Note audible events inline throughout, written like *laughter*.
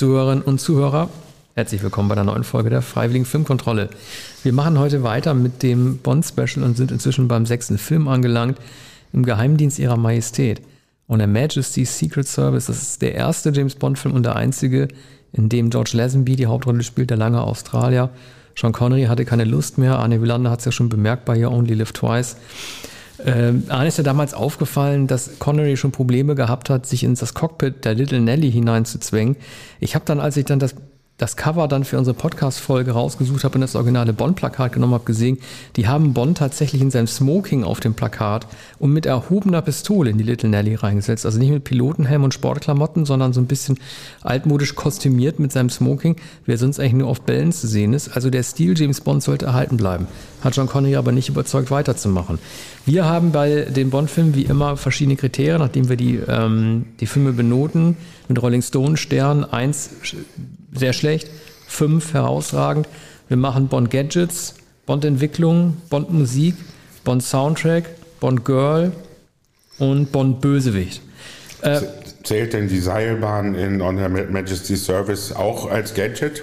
Zuhörerinnen und Zuhörer, herzlich willkommen bei der neuen Folge der Freiwilligen Filmkontrolle. Wir machen heute weiter mit dem Bond-Special und sind inzwischen beim sechsten Film angelangt, im Geheimdienst ihrer Majestät. Und der Majesty's Secret Service, das ist der erste James Bond-Film und der einzige, in dem George Lazenby die Hauptrolle spielt, der lange Australier. Sean Connery hatte keine Lust mehr, Arne Wielander hat es ja schon bemerkt bei You Only Live Twice. Ähm, Arne ist ja damals aufgefallen, dass Connery schon Probleme gehabt hat, sich in das Cockpit der Little Nelly hineinzuzwängen. Ich habe dann, als ich dann das das Cover dann für unsere Podcast-Folge rausgesucht habe und das originale Bond-Plakat genommen habe, gesehen, die haben Bond tatsächlich in seinem Smoking auf dem Plakat und mit erhobener Pistole in die Little Nelly reingesetzt. Also nicht mit Pilotenhelm und Sportklamotten, sondern so ein bisschen altmodisch kostümiert mit seinem Smoking, wie er sonst eigentlich nur auf Bällen zu sehen ist. Also der Stil James Bond sollte erhalten bleiben. Hat John Connery aber nicht überzeugt, weiterzumachen. Wir haben bei den Bond-Filmen wie immer verschiedene Kriterien, nachdem wir die, ähm, die Filme benoten. Mit Rolling Stone Stern, eins sehr schlecht, fünf herausragend. Wir machen Bond Gadgets, Bond Entwicklung, Bond Musik, Bond Soundtrack, Bond Girl und Bond Bösewicht. Äh, Zählt denn die Seilbahn in On Her Majesty's Service auch als Gadget?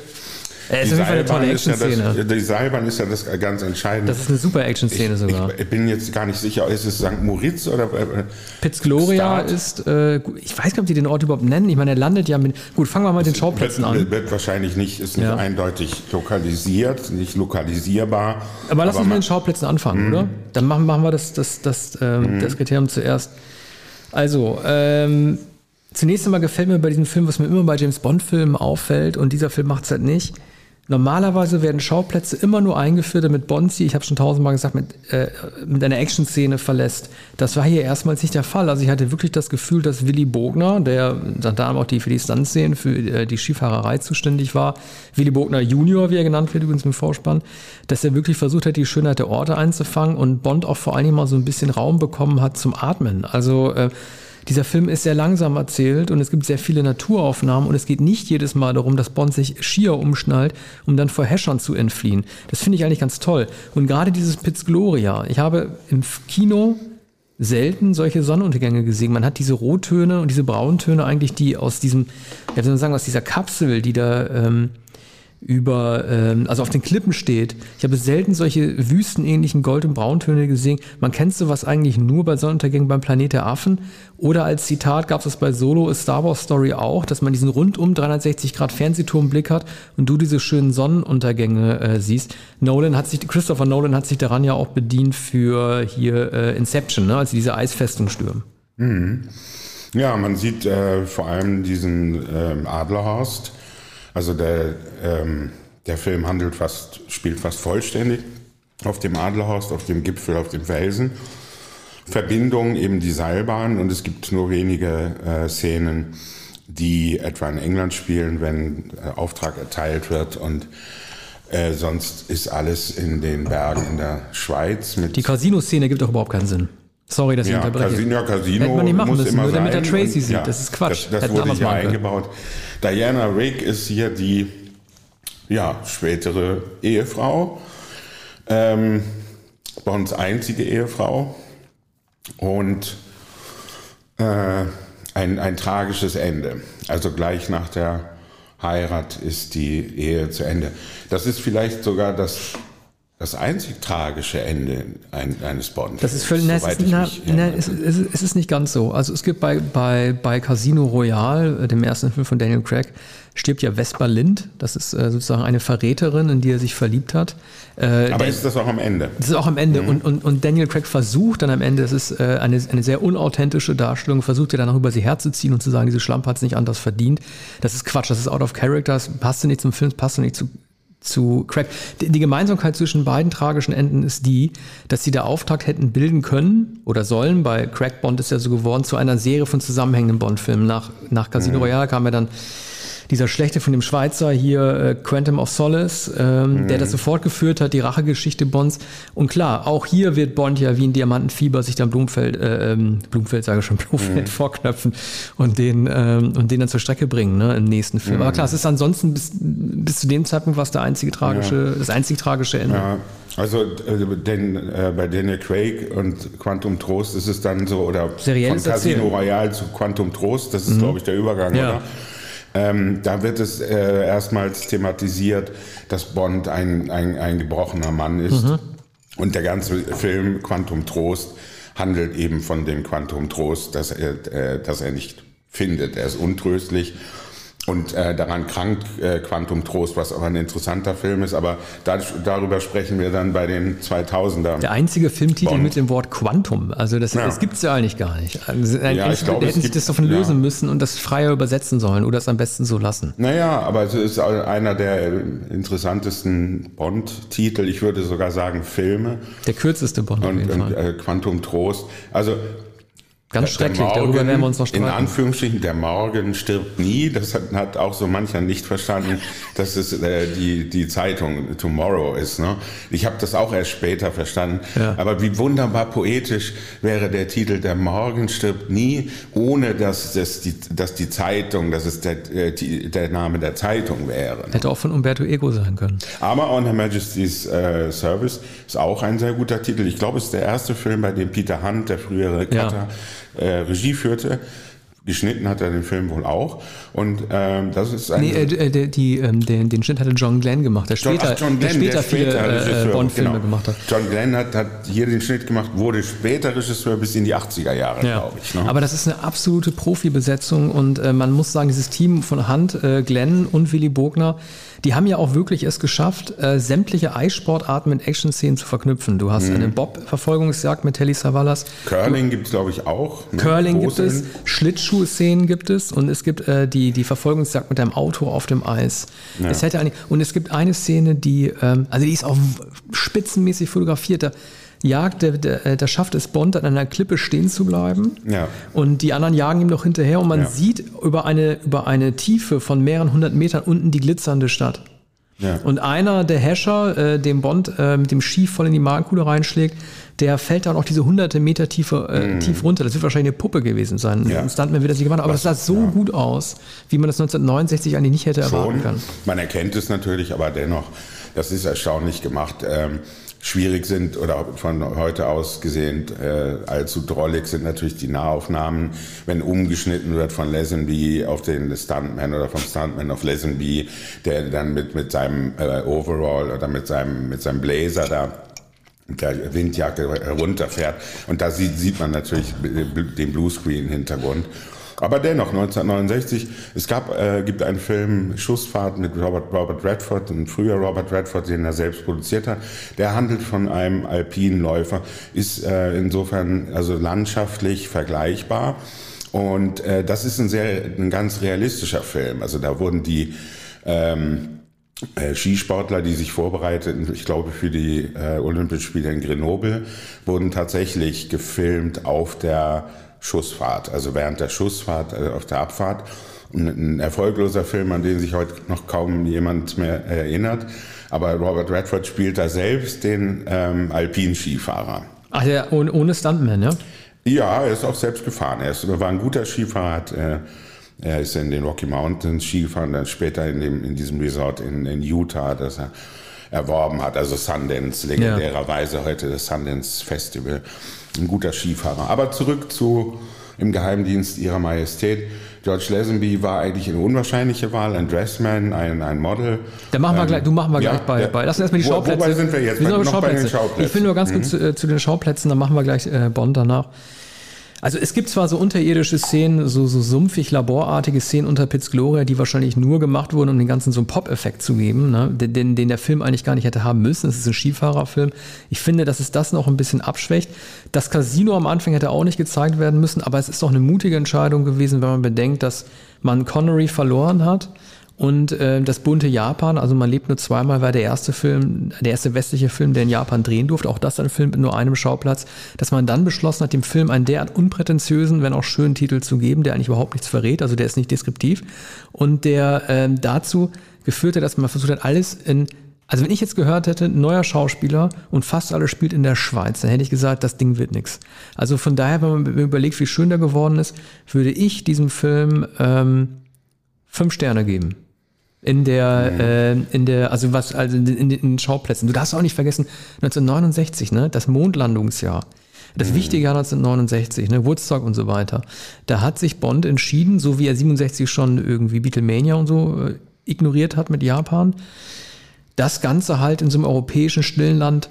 Es ist auf jeden Fall eine tolle Action-Szene. Ja die Seilbahn ist ja das ganz Entscheidende. Das ist eine super Action-Szene sogar. Ich, bin jetzt gar nicht sicher, ist es St. Moritz oder äh, Piz Gloria Start? ist, äh, ich weiß gar nicht, ob die den Ort überhaupt nennen. Ich meine, er landet ja mit, gut, fangen wir mal mit den Schauplätzen wird, an. Wird wahrscheinlich nicht, ist nicht ja. eindeutig lokalisiert, nicht lokalisierbar. Aber lass uns mit den Schauplätzen anfangen, mh. oder? Dann machen, machen wir das, das, das, ähm, mhm. das Kriterium zuerst. Also, ähm, zunächst einmal gefällt mir bei diesem Film, was mir immer bei James Bond-Filmen auffällt, und dieser Film macht es halt nicht, Normalerweise werden Schauplätze immer nur eingeführt, damit Bond sie, ich habe schon tausendmal gesagt, mit, äh, mit einer Action-Szene verlässt. Das war hier erstmals nicht der Fall. Also ich hatte wirklich das Gefühl, dass Willy Bogner, der dann auch die für die Stuntszenen, für äh, die Skifahrerei zuständig war, Willy Bogner Junior, wie er genannt wird übrigens im Vorspann, dass er wirklich versucht hat, die Schönheit der Orte einzufangen und Bond auch vor allen Dingen mal so ein bisschen Raum bekommen hat zum Atmen. Also äh, dieser Film ist sehr langsam erzählt und es gibt sehr viele Naturaufnahmen und es geht nicht jedes Mal darum, dass Bond sich schier umschnallt, um dann vor Häschern zu entfliehen. Das finde ich eigentlich ganz toll. Und gerade dieses Piz Gloria, ich habe im Kino selten solche Sonnenuntergänge gesehen. Man hat diese Rottöne und diese Brauntöne eigentlich, die aus diesem, ja, wie soll man sagen, aus dieser Kapsel, die da ähm, über, ähm, also auf den Klippen steht. Ich habe selten solche wüstenähnlichen Gold- und Brauntöne gesehen. Man kennt sowas eigentlich nur bei Sonnenuntergängen beim Planet der Affen. Oder als Zitat gab es das bei Solo A Star Wars Story auch, dass man diesen rundum 360 Grad Fernsehturmblick hat und du diese schönen Sonnenuntergänge äh, siehst. Nolan hat sich, Christopher Nolan hat sich daran ja auch bedient für hier äh, Inception, ne, als diese Eisfestung stürmen. Mhm. Ja, man sieht äh, vor allem diesen ähm, Adlerhorst also der, ähm, der Film handelt fast, spielt fast vollständig auf dem Adlerhorst, auf dem Gipfel, auf dem Felsen. Verbindung eben die Seilbahn und es gibt nur wenige äh, Szenen, die etwa in England spielen, wenn äh, Auftrag erteilt wird und äh, sonst ist alles in den Bergen in der Schweiz. die Casino-Szene gibt doch überhaupt keinen Sinn. Sorry, dass ich ja, unterbreche. Casino, Casino Hätte man nicht machen muss müssen, immer nur damit er sein. Tracy sieht. ja, das ist Quatsch. Das, das wurde hier machen können. Diana Rigg ist hier die ja, spätere Ehefrau, ähm, Bonds einzige Ehefrau und äh, ein, ein tragisches Ende. Also gleich nach der Heirat ist die Ehe zu Ende. Das ist vielleicht sogar das das einzig tragische Ende eines Bond. Das ist völlig, na, es, ist, na, na, es, es, es, ist nicht ganz so. Also es gibt bei, bei, bei Casino Royale, äh, dem ersten Film von Daniel Craig, stirbt ja Vesper Lind. Das ist äh, sozusagen eine Verräterin, in die er sich verliebt hat. Äh, Aber ist das auch am Ende? Das ist auch am Ende. Mhm. Und, und, und Daniel Craig versucht dann am Ende, das ist äh, eine, eine sehr unauthentische Darstellung, versucht er dann auch über sie herzuziehen und zu sagen, diese Schlampe hat es nicht anders verdient. Das ist Quatsch, das ist out of character, das passt nicht zum Film, das passt nicht zu zu Craig. Die, Gemeinsamkeit zwischen beiden tragischen Enden ist die, dass sie der Auftakt hätten bilden können oder sollen. Bei Craig Bond ist ja so geworden zu einer Serie von zusammenhängenden Bond-Filmen. Nach, nach Casino mhm. Royale kam ja dann dieser Schlechte von dem Schweizer hier, äh, Quantum of Solace, ähm, mhm. der das sofort geführt hat, die Rachegeschichte Bonds. Und klar, auch hier wird Bond ja wie ein Diamantenfieber sich dann Blumfeld, äh, ähm, Blumfeld sage ich schon, *laughs* Blumfeld mhm. vorknöpfen und den, ähm, und den dann zur Strecke bringen, ne, im nächsten Film. Mhm. Aber klar, es ist ansonsten bis, bis zu dem Zeitpunkt was der einzige tragische, ja. das einzig tragische Ende. Ja. Also äh, denn, äh, bei Daniel Craig und Quantum Trost ist es dann so, oder Serielles von Casino Royale zu Quantum Trost, das ist, mhm. glaube ich, der Übergang, ja. oder? Ähm, da wird es äh, erstmals thematisiert, dass Bond ein, ein, ein gebrochener Mann ist. Mhm. Und der ganze Film Quantum Trost handelt eben von dem Quantum Trost, dass er, äh, dass er nicht findet. Er ist untröstlich und äh, daran krankt äh, Quantum Trost, was aber ein interessanter Film ist. Aber da, darüber sprechen wir dann bei den 2000er. Der einzige Filmtitel Bond. mit dem Wort Quantum. Also das, ja. das gibt es ja eigentlich gar nicht. Also, ja, ich glaube, hätten sich das davon lösen ja. müssen und das freier übersetzen sollen oder es am besten so lassen. Naja, aber es ist einer der interessantesten Bond-Titel. Ich würde sogar sagen Filme. Der kürzeste Bond. Und, und äh, Quantum Trost. Also Ganz schrecklich, Morgen, darüber werden wir uns noch streiten. In Anführungsstrichen, der Morgen stirbt nie. Das hat, hat auch so mancher nicht verstanden, dass es äh, die, die Zeitung Tomorrow ist. Ne? Ich habe das auch erst später verstanden. Ja. Aber wie wunderbar poetisch wäre der Titel Der Morgen stirbt nie, ohne dass, dass, die, dass die Zeitung, dass es der, äh, die, der Name der Zeitung wäre. Ne? Hätte auch von Umberto Ego sein können. Aber On Her Majesty's äh, Service ist auch ein sehr guter Titel. Ich glaube, es ist der erste Film, bei dem Peter Hunt, der frühere Cutter, ja äh, Regie führte. Geschnitten hat er den Film wohl auch. Und ähm, das ist ein. Nee, äh, die, die, ähm, den, den Schnitt hatte John Glenn gemacht, der später, John, Glenn, der später, der später viele äh, Bond-Filme genau. gemacht hat. John Glenn hat, hat hier den Schnitt gemacht, wurde später Regisseur bis in die 80er Jahre, ja. glaube ich. Ne? Aber das ist eine absolute Profibesetzung und äh, man muss sagen, dieses Team von Hand, äh, Glenn und Willy Bogner, die haben ja auch wirklich es geschafft, äh, sämtliche Eissportarten mit Action-Szenen zu verknüpfen. Du hast mhm. eine Bob-Verfolgungsjagd mit Telly Savalas. Curling gibt es, glaube ich, auch. Ne? Curling gibt es, Schlittschuh-Szenen gibt es und es gibt äh, die, die Verfolgungsjagd mit deinem Auto auf dem Eis. Ja. Es hätte eigentlich, und es gibt eine Szene, die, ähm, also die ist auch spitzenmäßig fotografiert. Da, jagt, der, der, äh, der schafft es Bond an einer Klippe stehen zu bleiben. Ja. Und die anderen jagen ihm noch hinterher und man ja. sieht über eine, über eine Tiefe von mehreren hundert Metern unten die glitzernde Stadt. Ja. Und einer der Hescher, äh, dem Bond äh, mit dem Ski voll in die Magenkuhle reinschlägt, der fällt dann auch diese hunderte Meter Tiefe, äh, mm. tief runter. Das wird wahrscheinlich eine Puppe gewesen sein. Ja. Ein Stuntman wird das nicht gemacht aber Was, das sah so ja. gut aus, wie man das 1969 eigentlich nicht hätte Schon. erwarten können. Man erkennt es natürlich, aber dennoch, das ist erstaunlich gemacht. Ähm, schwierig sind oder von heute aus gesehen äh, allzu drollig sind natürlich die Nahaufnahmen, wenn umgeschnitten wird von Lesenby auf den Stuntman oder vom Stuntman auf Lesenby, der dann mit, mit seinem äh, Overall oder mit seinem, mit seinem Blazer da der Windjacke runterfährt. Und da sieht, sieht man natürlich den Bluescreen-Hintergrund. Aber dennoch, 1969, es gab, äh, gibt einen Film Schussfahrt mit Robert, Robert Redford, ein früher Robert Redford, den er selbst produziert hat. Der handelt von einem alpinen Läufer, ist äh, insofern also landschaftlich vergleichbar. Und äh, das ist ein sehr, ein ganz realistischer Film. Also da wurden die ähm, äh, Skisportler, die sich vorbereiteten, ich glaube für die äh, Olympischen Spiele in Grenoble, wurden tatsächlich gefilmt auf der Schussfahrt, also während der Schussfahrt, also auf der Abfahrt. Ein erfolgloser Film, an den sich heute noch kaum jemand mehr erinnert. Aber Robert Redford spielt da selbst den ähm, Alpinskifahrer. Ach ja, ohne, ohne Stuntman, ja? Ja, er ist auch selbst gefahren. Er ist, war ein guter Skifahrer. Hat, äh, er ist in den Rocky Mountains Ski gefahren, dann später in, dem, in diesem Resort in, in Utah, das er erworben hat. Also Sundance, legendärerweise ja. heute das Sundance Festival ein guter Skifahrer. Aber zurück zu im Geheimdienst ihrer Majestät. George Lazenby war eigentlich eine unwahrscheinliche Wahl, ein Dressman, ein, ein Model. Da machen wir ähm, gleich, du machen wir ja, gleich bei, bei. Lass uns erstmal die Schauplätze. Wobei sind wir jetzt? Wir sind noch bei den Schauplätzen. Ich will nur ganz mhm. kurz zu, äh, zu, den Schauplätzen, dann machen wir gleich äh, Bonn danach. Also es gibt zwar so unterirdische Szenen, so, so sumpfig laborartige Szenen unter Piz Gloria, die wahrscheinlich nur gemacht wurden, um den ganzen so einen Pop-Effekt zu geben, ne? den, den der Film eigentlich gar nicht hätte haben müssen. Es ist ein Skifahrerfilm. Ich finde, dass es das noch ein bisschen abschwächt. Das Casino am Anfang hätte auch nicht gezeigt werden müssen, aber es ist doch eine mutige Entscheidung gewesen, wenn man bedenkt, dass man Connery verloren hat und äh, das bunte Japan, also man lebt nur zweimal, war der erste Film, der erste westliche Film, der in Japan drehen durfte. Auch das ein Film mit nur einem Schauplatz. Dass man dann beschlossen hat, dem Film einen derart unprätentiösen, wenn auch schönen Titel zu geben, der eigentlich überhaupt nichts verrät, also der ist nicht deskriptiv. Und der äh, dazu geführt hat, dass man versucht hat, alles in also wenn ich jetzt gehört hätte, neuer Schauspieler und fast alles spielt in der Schweiz, dann hätte ich gesagt, das Ding wird nix. Also von daher, wenn man überlegt, wie schön der geworden ist, würde ich diesem Film ähm, fünf Sterne geben in der, mhm. äh, in der, also was, also in, in, in den Schauplätzen. Du darfst auch nicht vergessen, 1969, ne, das Mondlandungsjahr. Das wichtige Jahr 1969, ne, Woodstock und so weiter. Da hat sich Bond entschieden, so wie er 67 schon irgendwie Beatlemania und so äh, ignoriert hat mit Japan, das Ganze halt in so einem europäischen stillen Land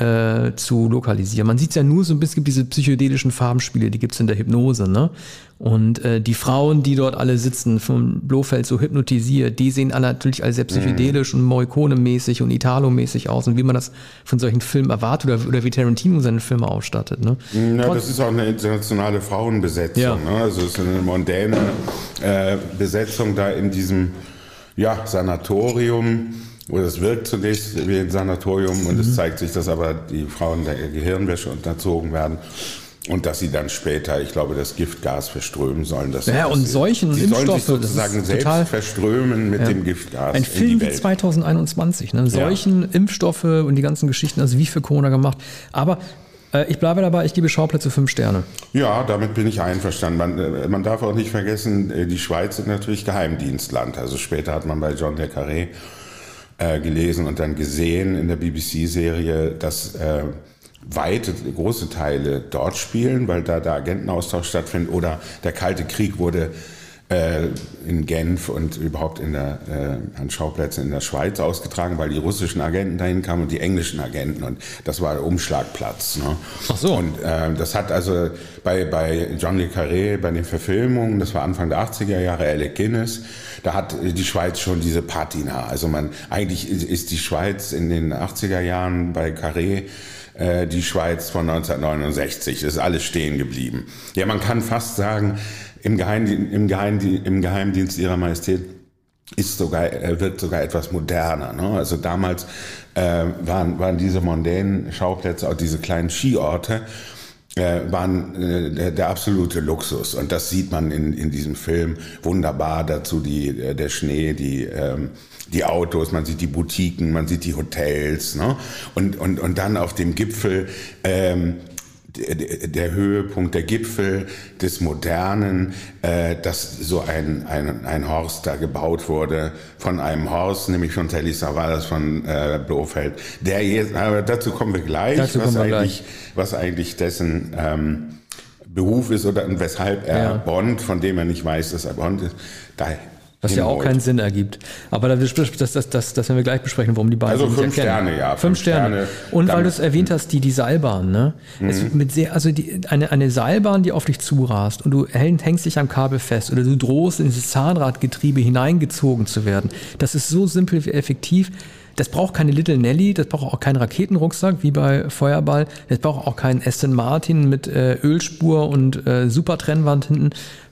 äh, zu lokalisieren. Man sieht es ja nur so ein bisschen, diese psychedelischen Farbenspiele, die gibt es in der Hypnose, ne? Und äh, die Frauen, die dort alle sitzen, vom Blofeld so hypnotisiert, die sehen alle natürlich alle sehr psychedelisch mhm. und Morricone-mäßig und Italo-mäßig aus und wie man das von solchen Filmen erwartet oder, oder wie Tarantino seine Filme ausstattet, ne? Ja, Trotz das ist auch eine internationale Frauenbesetzung, ja. ne? Also es ist eine mondäne äh, Besetzung da in diesem ja, Sanatorium oder es wirkt zunächst wie ein Sanatorium und mhm. es zeigt sich, dass aber die Frauen der Gehirnwäsche unterzogen werden und dass sie dann später, ich glaube, das Giftgas verströmen sollen. Dass ja, und Seuchen und Impfstoffe, sozusagen selbst total, verströmen mit ja. dem Giftgas. Ein Film wie 2021, ne? Seuchen, ja. Impfstoffe und die ganzen Geschichten, also wie für Corona gemacht. Aber äh, ich bleibe dabei, ich gebe Schauplätze fünf Sterne. Ja, damit bin ich einverstanden. Man, äh, man darf auch nicht vergessen, äh, die Schweiz ist natürlich Geheimdienstland. Also später hat man bei John le Carré äh, gelesen und dann gesehen in der BBC-Serie, dass äh, weite, große Teile dort spielen, weil da der Agentenaustausch stattfindet oder der Kalte Krieg wurde äh, in Genf und überhaupt in der, äh, an Schauplätzen in der Schweiz ausgetragen, weil die russischen Agenten dahin kamen und die englischen Agenten und das war der Umschlagplatz. Ne? Ach so. Und äh, das hat also bei, bei John Le Carré, bei den Verfilmungen, das war Anfang der 80er Jahre, Alec Guinness, da hat die Schweiz schon diese Patina. Also man, eigentlich ist die Schweiz in den 80er Jahren bei Carré äh, die Schweiz von 1969. Das ist alles stehen geblieben. Ja, man kann fast sagen, im, Geheimdienst, im, Geheimdienst, im Geheimdienst ihrer Majestät ist sogar, wird sogar etwas moderner. Ne? Also damals äh, waren, waren diese mondänen Schauplätze, auch diese kleinen Skiorte, äh, waren äh, der, der, absolute Luxus. Und das sieht man in, in diesem Film wunderbar. Dazu die, äh, der Schnee, die, ähm, die Autos, man sieht die Boutiquen, man sieht die Hotels. Ne? Und, und, und dann auf dem Gipfel ähm, der Höhepunkt, der Gipfel des Modernen, äh, dass so ein, ein, ein Horst da gebaut wurde von einem Horst, nämlich von Telly Savalas von äh, Blofeld. Der jetzt, aber dazu kommen wir gleich, dazu was, wir eigentlich, gleich. was eigentlich dessen ähm, Beruf ist oder weshalb er ja. Bond, von dem er nicht weiß, dass er Bond ist, da was ja auch keinen Sinn ergibt. Aber das, das, das, das, das werden wir gleich besprechen, warum die beiden Also fünf Sterne, ja. Fünf, fünf Sterne. Sterne. Und weil du es erwähnt hast, die, die Seilbahn, ne? Mhm. mit sehr, also die, eine, eine Seilbahn, die auf dich zurast und du hängst dich am Kabel fest oder du drohst in dieses Zahnradgetriebe hineingezogen zu werden. Das ist so simpel wie effektiv. Das braucht keine Little Nelly, das braucht auch keinen Raketenrucksack wie bei Feuerball. Das braucht auch keinen Aston Martin mit äh, Ölspur und äh, super Trennwand hinten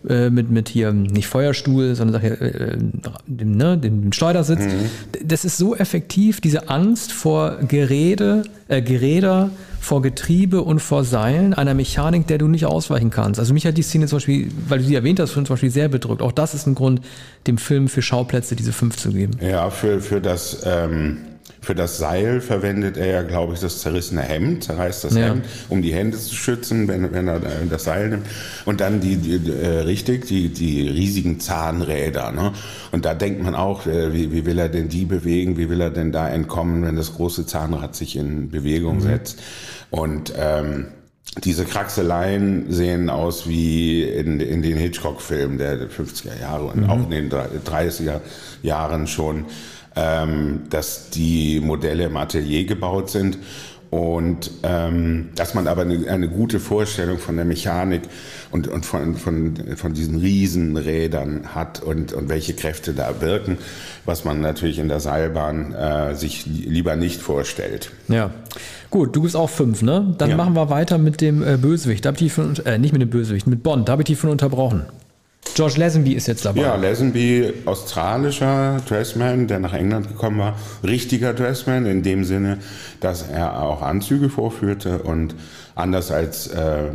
äh, mit, mit hier nicht Feuerstuhl, sondern äh, äh, dem, ne, dem Schleudersitz. Mhm. Das ist so effektiv, diese Angst vor Gerede, äh, Geräder, vor Getriebe und vor Seilen, einer Mechanik, der du nicht ausweichen kannst. Also mich hat die Szene zum Beispiel, weil du sie erwähnt hast, zum Beispiel sehr bedrückt. Auch das ist ein Grund, dem Film für Schauplätze diese fünf zu geben. Ja, für, für das ähm, für das Seil verwendet er ja, glaube ich, das zerrissene Hemd, zerreißt das ja. Hemd, um die Hände zu schützen, wenn, wenn er das Seil nimmt. Und dann die, die äh, richtig, die, die riesigen Zahnräder. Ne? Und da denkt man auch, äh, wie, wie will er denn die bewegen, wie will er denn da entkommen, wenn das große Zahnrad sich in Bewegung mhm. setzt. Und ähm, diese Kraxeleien sehen aus wie in, in den Hitchcock-Filmen der 50er Jahre und mhm. auch in den 30er Jahren schon dass die Modelle im Atelier gebaut sind und ähm, dass man aber eine, eine, gute Vorstellung von der Mechanik und, und von, von, von diesen Riesenrädern hat und, und welche Kräfte da wirken, was man natürlich in der Seilbahn äh, sich lieber nicht vorstellt. Ja, gut, du bist auch fünf, ne? Dann ja. machen wir weiter mit dem äh, Bösewicht. Da habe ich von, äh, nicht mit dem Bösewicht, mit Bond. Da habe ich die von unterbrochen. George Lazenby ist jetzt dabei. Ja, Lazenby, australischer Dressman, der nach England gekommen war. Richtiger Dressman in dem Sinne, dass er auch Anzüge vorführte und anders als äh, äh,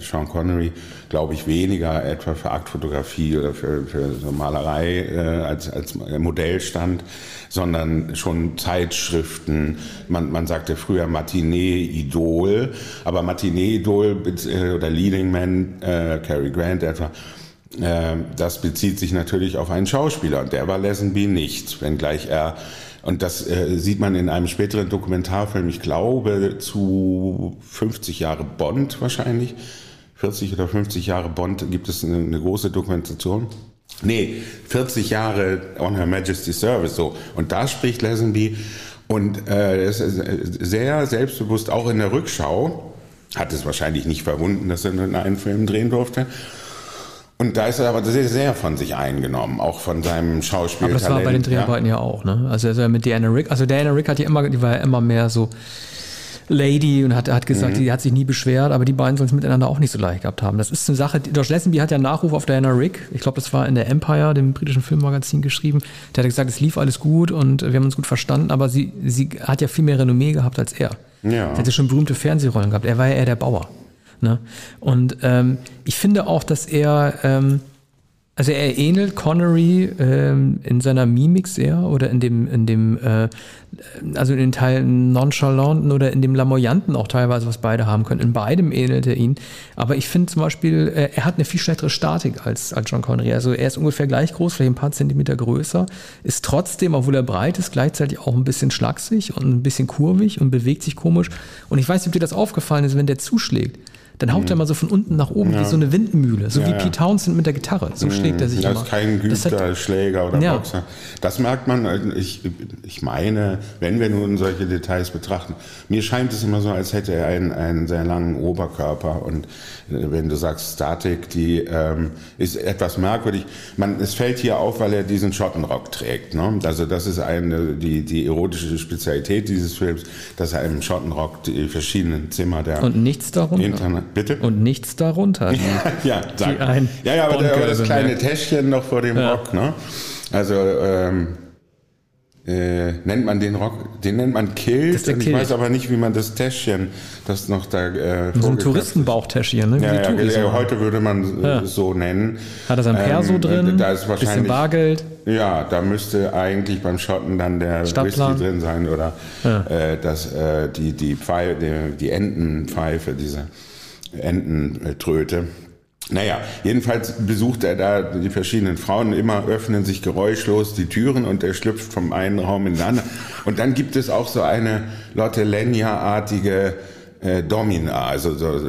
Sean Connery, glaube ich, weniger etwa für Aktfotografie oder für, für so Malerei äh, als, als Modell stand, sondern schon Zeitschriften. Man, man sagte früher Matinee-Idol, aber Matinee-Idol äh, oder Leading Man, äh, Cary Grant etwa, das bezieht sich natürlich auf einen Schauspieler und der war Lesenby nicht, wenngleich er Und das äh, sieht man in einem späteren Dokumentarfilm, ich glaube zu 50 Jahre Bond wahrscheinlich. 40 oder 50 Jahre Bond gibt es eine, eine große Dokumentation. Nee, 40 Jahre On Her Majesty's Service so. Und da spricht Lazenby und äh, ist sehr selbstbewusst auch in der Rückschau. Hat es wahrscheinlich nicht verwunden, dass er in einen Film drehen durfte. Und da ist er aber sehr, sehr von sich eingenommen, auch von seinem Schauspiel. Aber das war bei den Dreharbeiten ja, ja auch, ne? Also, also mit Diana Rick, also Diana Rick hat ja immer, die war ja immer mehr so Lady und hat, hat gesagt, mhm. die hat sich nie beschwert, aber die beiden sollen es miteinander auch nicht so leicht gehabt haben. Das ist eine Sache, Josh Lessenby hat ja einen Nachruf auf Diana Rick, ich glaube, das war in der Empire, dem britischen Filmmagazin, geschrieben. Der hat gesagt, es lief alles gut und wir haben uns gut verstanden, aber sie, sie hat ja viel mehr Renommee gehabt als er. Ja. Sie hatte schon berühmte Fernsehrollen gehabt. Er war ja eher der Bauer. Ne? Und ähm, ich finde auch, dass er, ähm, also er ähnelt Connery ähm, in seiner Mimik sehr oder in dem, in dem, äh, also in den Teilen nonchalanten oder in dem lamoyanten auch teilweise, was beide haben können. In beidem ähnelt er ihn. Aber ich finde zum Beispiel, äh, er hat eine viel schlechtere Statik als, als John Connery. Also er ist ungefähr gleich groß, vielleicht ein paar Zentimeter größer, ist trotzdem, obwohl er breit ist, gleichzeitig auch ein bisschen schlaksig und ein bisschen kurvig und bewegt sich komisch. Und ich weiß nicht, ob dir das aufgefallen ist, wenn der zuschlägt dann haut mhm. er mal so von unten nach oben ja. wie so eine Windmühle, so ja, wie Pete Townsend mit der Gitarre. So mhm. schlägt er sich das immer. Das ist kein geübter Schläger oder ja. Boxer. Das merkt man, ich, ich meine, wenn wir nun solche Details betrachten, mir scheint es immer so, als hätte er einen, einen sehr langen Oberkörper und äh, wenn du sagst Statik, die ähm, ist etwas merkwürdig. Man, es fällt hier auf, weil er diesen Schottenrock trägt. Ne? Also das ist eine, die, die erotische Spezialität dieses Films, dass er im Schottenrock die verschiedenen Zimmer der und nichts darunter. Internet Bitte? Und nichts darunter. Die, *laughs* ja, ja, ja, ja, aber, aber das kleine Täschchen noch vor dem ja. Rock, ne? Also, ähm, äh, nennt man den Rock, den nennt man Kilt. Ich weiß aber nicht, wie man das Täschchen, das noch da. Äh, so ein Touristenbauchtäschchen, ne? Ja, ja, ja, heute würde man ja. so nennen. Hat er sein Perso ähm, drin? Da ist wahrscheinlich. Bisschen Bargeld. Ja, da müsste eigentlich beim Schotten dann der Stadtplan. Whisky drin sein oder ja. äh, das, äh, die, die, Pfeife, die, die Entenpfeife, diese Ententröte. Naja, jedenfalls besucht er da die verschiedenen Frauen. Immer öffnen sich geräuschlos die Türen und er schlüpft vom einen Raum in den anderen. Und dann gibt es auch so eine Lotte Lenya-artige äh, Domina, also so,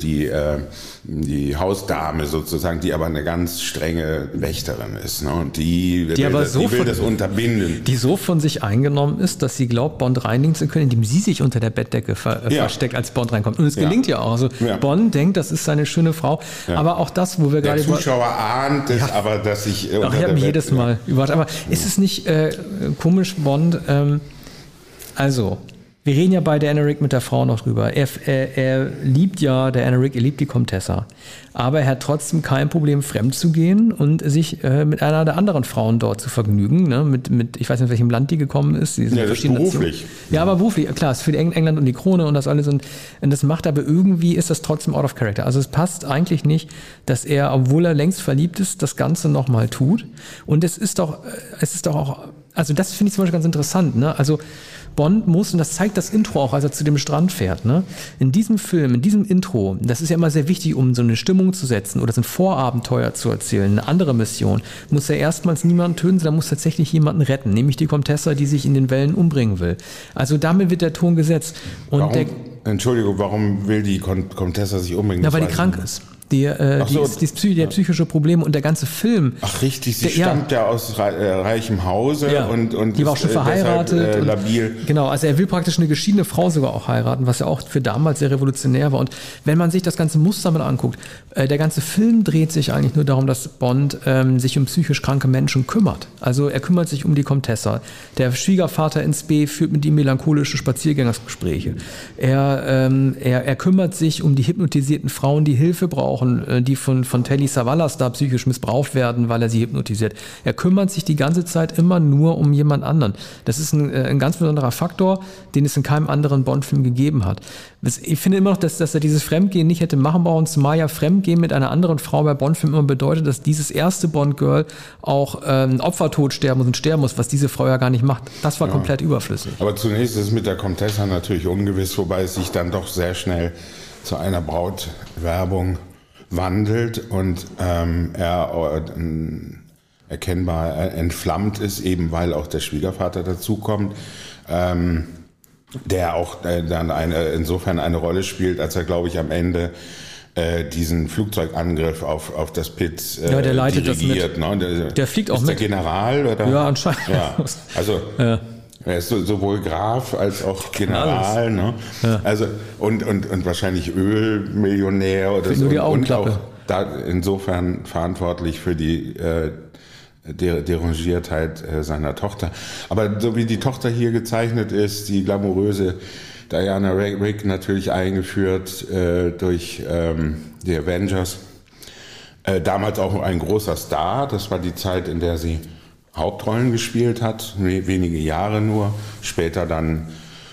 die, äh, die Hausdame sozusagen, die aber eine ganz strenge Wächterin ist. Ne? Und die, die, will, das, so die will von, das unterbinden. Die so von sich eingenommen ist, dass sie glaubt, Bond reinigen zu können, indem sie sich unter der Bettdecke ver äh, ja. versteckt, als Bond reinkommt. Und es gelingt ja, ja auch. Also ja. Bond denkt, das ist seine schöne Frau. Aber auch das, wo wir der gerade... Der Zuschauer ahnt es, aber dass ich... Äh, Ach, ich habe mich jedes Mal überrascht. Aber ist es nicht äh, komisch, Bond... Ähm, also, wir reden ja bei der Rick mit der Frau noch drüber. Er, er, er liebt ja, der Rick, er liebt die Comtessa. Aber er hat trotzdem kein Problem, fremd zu gehen und sich äh, mit einer der anderen Frauen dort zu vergnügen. Ne? Mit, mit, ich weiß nicht, in welchem Land die gekommen ist. Die ja, das ist beruflich. Ja, aber beruflich, klar, ist für England und die Krone und das alles. Und, und das macht aber irgendwie, ist das trotzdem out of character. Also es passt eigentlich nicht, dass er, obwohl er längst verliebt ist, das Ganze nochmal tut. Und es ist doch, es ist doch auch, also das finde ich zum Beispiel ganz interessant. Ne? Also Bond muss, und das zeigt das Intro auch, als er zu dem Strand fährt, ne? in diesem Film, in diesem Intro, das ist ja immer sehr wichtig, um so eine Stimmung zu setzen oder so ein Vorabenteuer zu erzählen, eine andere Mission, muss er erstmals niemanden töten, sondern muss tatsächlich jemanden retten, nämlich die Comtessa, die sich in den Wellen umbringen will. Also damit wird der Ton gesetzt. Und warum, der, Entschuldigung, warum will die Comtessa sich umbringen? Na, weil die krank ist. Die, äh, so. die, Psy der psychische Probleme und der ganze Film. Ach richtig, sie der, stammt ja, aus äh, reichem Hause ja. und, und die war auch schon äh, verheiratet. Deshalb, äh, labil. Und, genau, also er will praktisch eine geschiedene Frau sogar auch heiraten, was ja auch für damals sehr revolutionär war. Und wenn man sich das ganze Muster mal anguckt, äh, der ganze Film dreht sich eigentlich nur darum, dass Bond ähm, sich um psychisch kranke Menschen kümmert. Also er kümmert sich um die Comtessa. Der Schwiegervater ins B führt mit ihm melancholische Spaziergängersgespräche. Er, ähm, er, er kümmert sich um die hypnotisierten Frauen, die Hilfe brauchen, äh, die von, von Telly Savalas da psychisch missbraucht werden, weil er sie hypnotisiert. Er kümmert sich die ganze Zeit immer nur um jemand anderen. Das ist ein, äh, ein ganz besonderer Faktor, den es in keinem anderen Bond-Film gegeben hat. Ich finde immer noch, dass, dass er dieses Fremdgehen nicht hätte machen brauchen, zumal ja Fremdgehen mit einer anderen Frau bei Bond-Filmen immer bedeutet, dass dieses erste Bond-Girl auch ähm, Opfertod sterben muss und sterben muss, was diese Frau ja gar nicht macht. Das war ja. komplett überflüssig. Aber zunächst ist es mit der Comtessa natürlich ungewiss, wobei es sich dann doch sehr schnell zu einer Brautwerbung wandelt und ähm, er äh, erkennbar entflammt ist, eben weil auch der Schwiegervater dazukommt. Ähm, der auch äh, dann eine, insofern eine Rolle spielt, als er, glaube ich, am Ende äh, diesen Flugzeugangriff auf, auf das Pit äh, ja, der leitet dirigiert. Das mit. Ne? Der, der fliegt auch ist mit. der General? Oder? Ja, anscheinend. Ja. Also *laughs* ja. Er ist so, sowohl Graf als auch General. Ne? Ja. Also, und, und, und wahrscheinlich Ölmillionär oder Find so. Die und auch da insofern verantwortlich für die äh, der Derangiertheit äh, seiner Tochter. Aber so wie die Tochter hier gezeichnet ist, die glamouröse Diana Rigg natürlich eingeführt äh, durch ähm, die Avengers. Äh, damals auch ein großer Star. Das war die Zeit, in der sie Hauptrollen gespielt hat, wenige Jahre nur. Später dann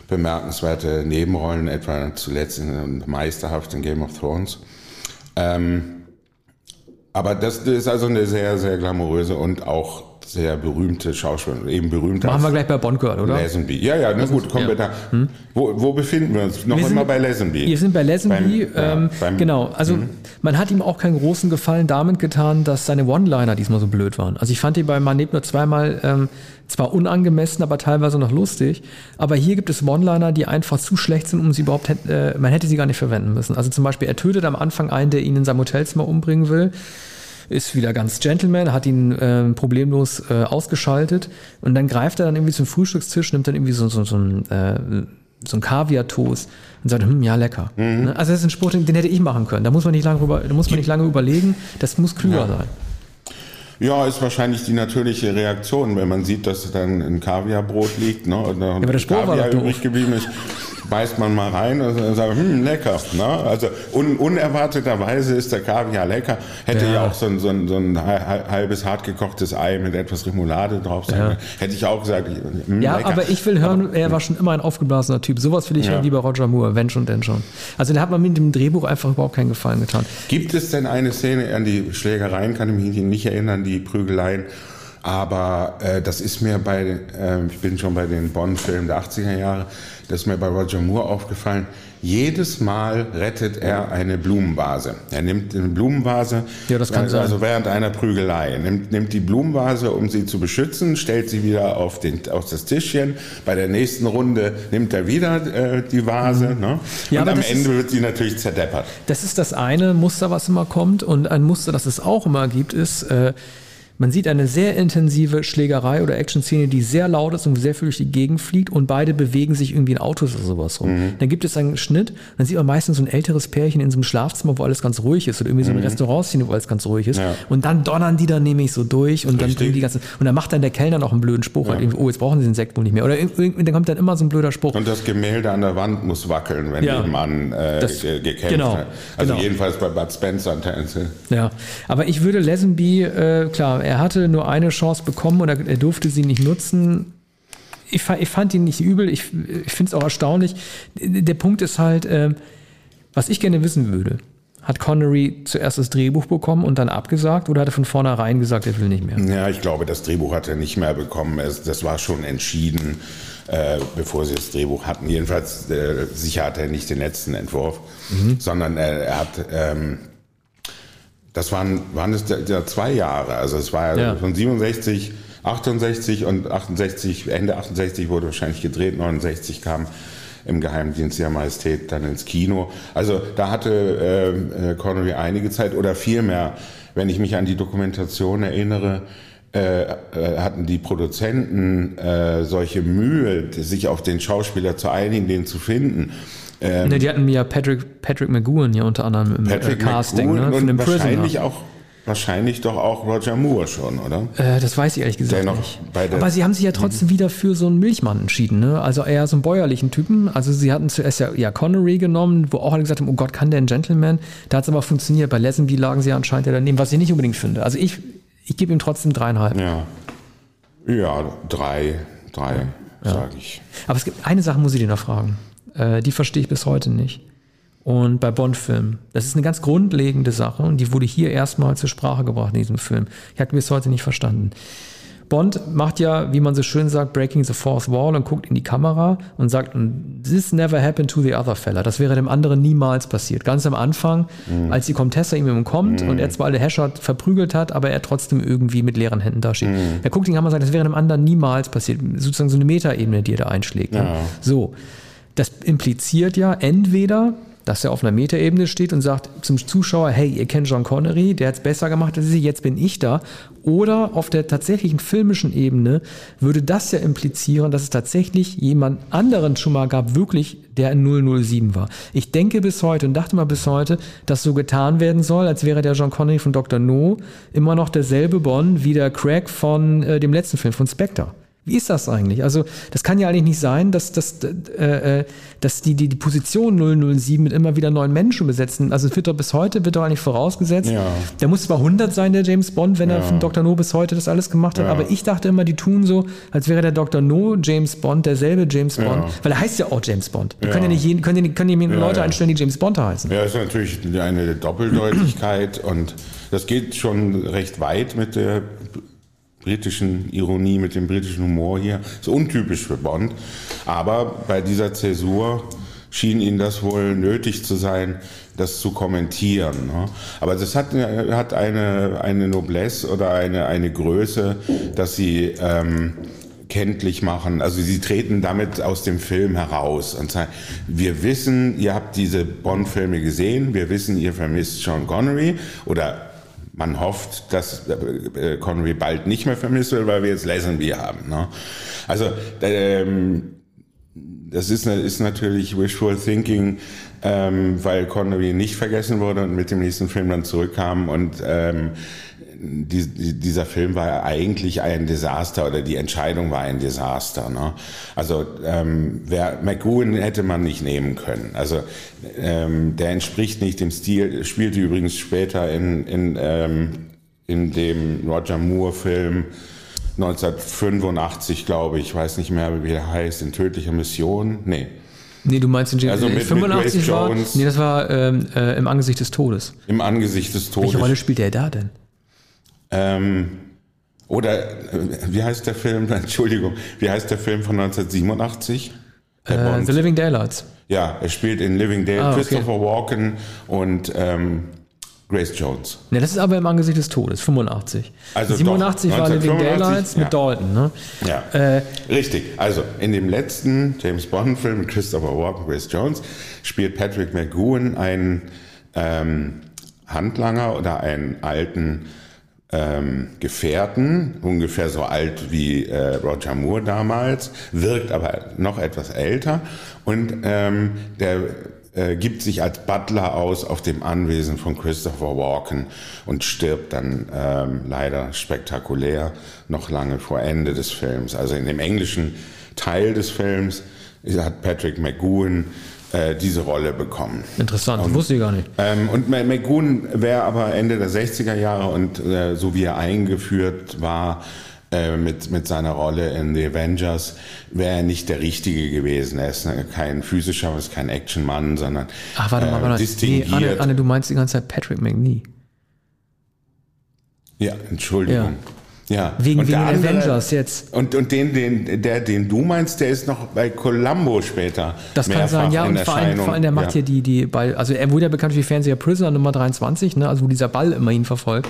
bemerkenswerte Nebenrollen, etwa zuletzt in Meisterhaft in Game of Thrones. Ähm, aber das ist also eine sehr, sehr glamouröse und auch sehr berühmte Schauspielerin, eben berühmter. Machen wir gleich bei Bond gehört, oder? Lazenby. Ja, ja, na gut, kommen ja. wir da. Hm? Wo, wo befinden wir uns? Noch wir immer bei Lazenby. Wir sind bei Lazenby. Ähm, ja, genau, also hm? man hat ihm auch keinen großen Gefallen damit getan, dass seine One-Liner diesmal so blöd waren. Also ich fand die bei Man lebt nur zweimal ähm, zwar unangemessen, aber teilweise noch lustig. Aber hier gibt es One-Liner, die einfach zu schlecht sind, um sie überhaupt, äh, man hätte sie gar nicht verwenden müssen. Also zum Beispiel, er tötet am Anfang einen, der ihn in seinem Hotelzimmer umbringen will ist wieder ganz Gentleman, hat ihn äh, problemlos äh, ausgeschaltet und dann greift er dann irgendwie zum Frühstückstisch, nimmt dann irgendwie so, so, so ein äh, so ein Kaviar-Toast und sagt, hm, ja, lecker. Mhm. Ne? Also das ist ein Spruch, den, den, hätte ich machen können. Da muss man nicht lange, rüber, da muss man nicht lange überlegen. Das muss klüger ja. sein. Ja, ist wahrscheinlich die natürliche Reaktion, wenn man sieht, dass dann ein Kaviarbrot liegt ne, und ja, aber der Kaviar übrig geblieben ist beißt man mal rein und sagt, hm, lecker. Ne? Also un, unerwarteterweise ist der Kaviar lecker. Hätte ja, ja auch so ein, so, ein, so ein halbes hartgekochtes Ei mit etwas Remoulade drauf sein ja. Hätte ich auch gesagt, hm, Ja, lecker. aber ich will hören, aber, er war schon immer ein aufgeblasener Typ. Sowas will ich ja. hören wie bei Roger Moore, wenn schon, denn schon. Also da hat man mit dem Drehbuch einfach überhaupt keinen Gefallen getan. Gibt es denn eine Szene an die Schlägereien, kann ich mich nicht erinnern, die Prügeleien, aber äh, das ist mir bei, äh, ich bin schon bei den Bond-Filmen der 80er Jahre, das ist mir bei Roger Moore aufgefallen, jedes Mal rettet er eine Blumenvase. Er nimmt eine Blumenvase, ja, das kann also sein. während einer Prügelei, nimmt, nimmt die Blumenvase, um sie zu beschützen, stellt sie wieder auf, den, auf das Tischchen. Bei der nächsten Runde nimmt er wieder äh, die Vase. Mhm. Ne? Ja, und am Ende ist, wird sie natürlich zerdeppert. Das ist das eine Muster, was immer kommt. Und ein Muster, das es auch immer gibt, ist... Äh, man sieht eine sehr intensive Schlägerei oder Action-Szene, die sehr laut ist und sehr viel durch die Gegend fliegt und beide bewegen sich irgendwie in Autos oder sowas rum. Mhm. Dann gibt es einen Schnitt, dann sieht man meistens so ein älteres Pärchen in so einem Schlafzimmer, wo alles ganz ruhig ist oder irgendwie so ein mhm. Restaurantszene, wo alles ganz ruhig ist. Ja. Und dann donnern die dann nämlich so durch und Richtig. dann bringen die ganzen, und dann macht dann der Kellner noch einen blöden Spruch, ja. halt oh, jetzt brauchen sie den Sekt wohl nicht mehr. Oder dann kommt dann immer so ein blöder Spruch. Und das Gemälde an der Wand muss wackeln, wenn ja. Mann äh, das, gekämpft genau, hat. Also genau. jedenfalls bei Bud Spencer. Ja, aber ich würde Lesenby, äh, klar, er hatte nur eine Chance bekommen oder er durfte sie nicht nutzen. Ich, ich fand ihn nicht übel, ich, ich finde es auch erstaunlich. Der Punkt ist halt, äh, was ich gerne wissen würde, hat Connery zuerst das Drehbuch bekommen und dann abgesagt oder hat er von vornherein gesagt, er will nicht mehr? Ja, ich glaube, das Drehbuch hat er nicht mehr bekommen. Das war schon entschieden, äh, bevor sie das Drehbuch hatten. Jedenfalls, äh, sicher hat er nicht den letzten Entwurf, mhm. sondern er, er hat ähm, das waren, waren es ja zwei Jahre. Also es war ja. von 67, 68 und 68, Ende 68 wurde wahrscheinlich gedreht, 69 kam im Geheimdienst der Majestät dann ins Kino. Also da hatte äh, Connery einige Zeit oder vielmehr, wenn ich mich an die Dokumentation erinnere, äh, äh, hatten die Produzenten äh, solche Mühe, sich auf den Schauspieler zu einigen, den zu finden. Ähm, ne, die hatten ja Patrick, Patrick McGowan hier unter anderem im Patrick äh, Casting ne, von dem wahrscheinlich Prisoner. auch Wahrscheinlich doch auch Roger Moore schon, oder? Äh, das weiß ich ehrlich gesagt nicht. Aber sie haben sich ja trotzdem mhm. wieder für so einen Milchmann entschieden, ne? Also eher so einen bäuerlichen Typen. Also sie hatten zuerst ja, ja Connery genommen, wo auch alle gesagt haben, oh Gott, kann der ein Gentleman? Da hat es aber funktioniert. Bei Lesenby lagen sie ja anscheinend ja daneben, was ich nicht unbedingt finde. Also ich, ich gebe ihm trotzdem dreieinhalb. Ja. Ja, drei, drei, ja. sage ich. Aber es gibt eine Sache, muss ich dir noch fragen. Äh, die verstehe ich bis heute nicht. Und bei Bond-Filmen. Das ist eine ganz grundlegende Sache und die wurde hier erstmal zur Sprache gebracht in diesem Film. Ich habe bis heute nicht verstanden. Bond macht ja, wie man so schön sagt, Breaking the Fourth Wall und guckt in die Kamera und sagt, this never happened to the other fella. Das wäre dem anderen niemals passiert. Ganz am Anfang, mhm. als die Comtesse ihm kommt mhm. und er zwar alle Hashard verprügelt hat, aber er trotzdem irgendwie mit leeren Händen dasteht. Mhm. Er guckt in die Kamera und sagt, das wäre dem anderen niemals passiert. Sozusagen so eine Metaebene, die er da einschlägt. Ja. So. Das impliziert ja entweder, dass er auf einer Metaebene steht und sagt zum Zuschauer, hey, ihr kennt John Connery, der hat es besser gemacht als Sie, jetzt bin ich da. Oder auf der tatsächlichen filmischen Ebene würde das ja implizieren, dass es tatsächlich jemand anderen schon mal gab, wirklich, der in 007 war. Ich denke bis heute und dachte mal bis heute, dass so getan werden soll, als wäre der John Connery von Dr. No immer noch derselbe Bond wie der Craig von äh, dem letzten Film, von Spectre. Wie ist das eigentlich? Also, das kann ja eigentlich nicht sein, dass, dass, äh, äh dass die, die, die Position 007 mit immer wieder neuen Menschen besetzen. Also, es wird doch bis heute, wird doch eigentlich vorausgesetzt. Ja. Der muss zwar 100 sein, der James Bond, wenn ja. er von Dr. No bis heute das alles gemacht hat, ja. aber ich dachte immer, die tun so, als wäre der Dr. No James Bond derselbe James Bond, weil er heißt ja auch James Bond. Die können ja nicht jeden, können, können ja Leute einstellen, die James Bond heißen. Ja, das ist natürlich eine Doppeldeutigkeit und das geht schon recht weit mit der britischen Ironie, mit dem britischen Humor hier. Ist untypisch für Bond. Aber bei dieser Zäsur schien ihnen das wohl nötig zu sein, das zu kommentieren. Ne? Aber das hat, hat eine, eine Noblesse oder eine, eine Größe, dass sie ähm, kenntlich machen. Also sie treten damit aus dem Film heraus und sagen, wir wissen, ihr habt diese Bond-Filme gesehen, wir wissen, ihr vermisst Sean Connery oder man hofft, dass äh, Connery bald nicht mehr vermisst wird, weil wir jetzt Lazenby haben. Ne? Also ähm, das ist, ist natürlich wishful thinking, ähm, weil Connery nicht vergessen wurde und mit dem nächsten Film dann zurückkam und ähm, die, die, dieser Film war eigentlich ein Desaster oder die Entscheidung war ein Desaster. Ne? Also ähm, wer McGowan hätte man nicht nehmen können. Also ähm, der entspricht nicht dem Stil. Spielte übrigens später in in ähm, in dem Roger Moore Film 1985, glaube ich, ich weiß nicht mehr, wie der heißt, in tödlicher Mission. Nee. Nee, du meinst den James also mit, 85 mit war, Nee, das war ähm, äh, im Angesicht des Todes. Im Angesicht des Todes. Welche Rolle spielt er da denn? Ähm, oder äh, wie heißt der Film? *laughs* Entschuldigung, wie heißt der Film von 1987? Äh, The Living Daylights. Ja, er spielt in Living Daylights. Ah, okay. Christopher Walken und ähm, Grace Jones. Ne, das ist aber im Angesicht des Todes, 85. Also 87 doch, war Living Daylights ja. mit Dalton, ne? Ja. Äh, Richtig. Also in dem letzten James Bond-Film mit Christopher Walken, Grace Jones, spielt Patrick McGowan einen ähm, Handlanger oder einen alten ähm, Gefährten, ungefähr so alt wie äh, Roger Moore damals, wirkt aber noch etwas älter und ähm, der äh, gibt sich als Butler aus auf dem Anwesen von Christopher Walken und stirbt dann ähm, leider spektakulär noch lange vor Ende des Films. Also in dem englischen Teil des Films hat Patrick McGowan äh, diese Rolle bekommen. Interessant, und, wusste ich gar nicht. Ähm, und McGoon wäre aber Ende der 60er Jahre und äh, so wie er eingeführt war, äh, mit, mit seiner Rolle in The Avengers wäre er nicht der Richtige gewesen. Er ist kein physischer, ist kein Actionmann, sondern Ach, warte mal, äh, warte mal. distinguiert. Nee, Anne, Anne, du meinst die ganze Zeit Patrick McNee. Ja, Entschuldigung. Ja. Ja. Wegen, wegen andere, Avengers jetzt. Und, und den, den, der, den du meinst, der ist noch bei Columbo später. Das kann sein, ja. Und vor allem, vor allem, der macht ja. hier die, die Ball, also er wurde ja bekannt wie Fernseher Prisoner Nummer 23, ne, also wo dieser Ball immer ihn verfolgt.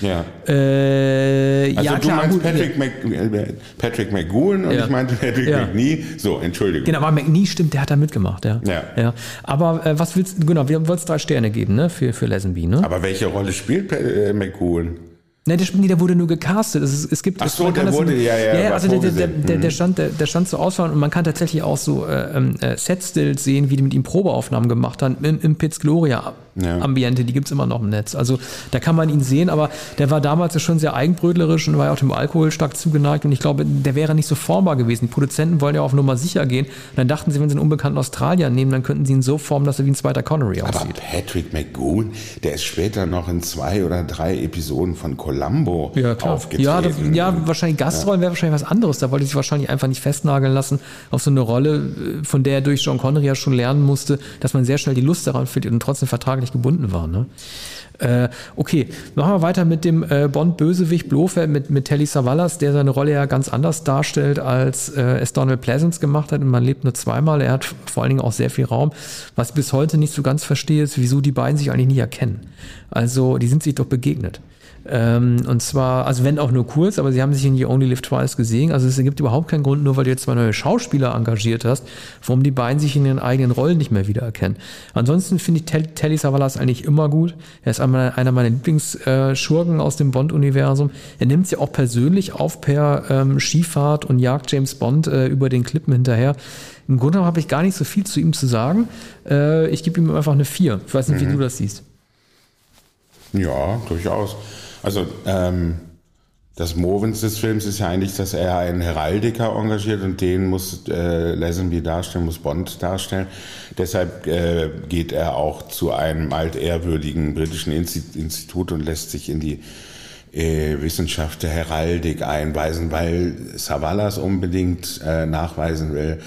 Ja. Äh, also ja, du klar, meinst gut, Patrick, Mc, äh, Patrick McGowan und ja. ich meinte Patrick ja. McNee. So, Entschuldigung. Genau, aber McNee stimmt, der hat da mitgemacht, ja. Ja. ja. Aber äh, was willst du, genau, wir wollen es drei Sterne geben, ne, für, für Lesenby, ne? Aber welche Rolle spielt äh, McGowan? Nein, der, nee, der wurde nur gecastet. Es, es gibt, Ach so, der wurde, ja, ja. Ja, also der, der, der, der, mhm. stand, der, der stand zur Auswahl und man kann tatsächlich auch so äh, ähm, äh, Set-Stills sehen, wie die mit ihm Probeaufnahmen gemacht haben im, im Pitts Gloria ja. Ambiente, die gibt es immer noch im Netz. Also da kann man ihn sehen, aber der war damals schon sehr eigenbrötlerisch und war ja auch dem Alkohol stark zugeneigt und ich glaube, der wäre nicht so formbar gewesen. Die Produzenten wollen ja auf Nummer sicher gehen und dann dachten sie, wenn sie einen unbekannten Australier nehmen, dann könnten sie ihn so formen, dass er wie ein zweiter Connery aussieht. Aber Patrick McGoon, der ist später noch in zwei oder drei Episoden von Columbo ja, aufgetreten. Ja, das, ja, wahrscheinlich Gastrollen ja. wäre wahrscheinlich was anderes. Da wollte sich wahrscheinlich einfach nicht festnageln lassen auf so eine Rolle, von der er durch John Connery ja schon lernen musste, dass man sehr schnell die Lust daran findet und trotzdem vertragen vertraglich gebunden waren. Ne? Äh, okay, machen wir weiter mit dem äh, Bond-Bösewicht Blofeld, mit, mit Telly Savalas, der seine Rolle ja ganz anders darstellt, als äh, es Donald Pleasance gemacht hat. Und man lebt nur zweimal. Er hat vor allen Dingen auch sehr viel Raum. Was ich bis heute nicht so ganz verstehe, ist, wieso die beiden sich eigentlich nie erkennen. Also, die sind sich doch begegnet. Ähm, und zwar, also wenn auch nur kurz, aber sie haben sich in You Only Live Twice gesehen. Also es gibt überhaupt keinen Grund, nur weil du jetzt zwei neue Schauspieler engagiert hast, warum die beiden sich in ihren eigenen Rollen nicht mehr wiedererkennen. Ansonsten finde ich Tel Telly Savalas eigentlich immer gut. Er ist einer meiner Lieblingsschurken aus dem Bond-Universum. Er nimmt sie auch persönlich auf per ähm, Skifahrt und jagt James Bond äh, über den Klippen hinterher. Im Grunde habe ich gar nicht so viel zu ihm zu sagen. Äh, ich gebe ihm einfach eine 4. Ich weiß nicht, mhm. wie du das siehst. Ja, durchaus. Also ähm, das Movens des Films ist ja eigentlich, dass er einen Heraldiker engagiert und den muss äh, Lazenby darstellen, muss Bond darstellen. Deshalb äh, geht er auch zu einem altehrwürdigen britischen Institut und lässt sich in die äh, Wissenschaft der Heraldik einweisen, weil Savalas unbedingt äh, nachweisen will,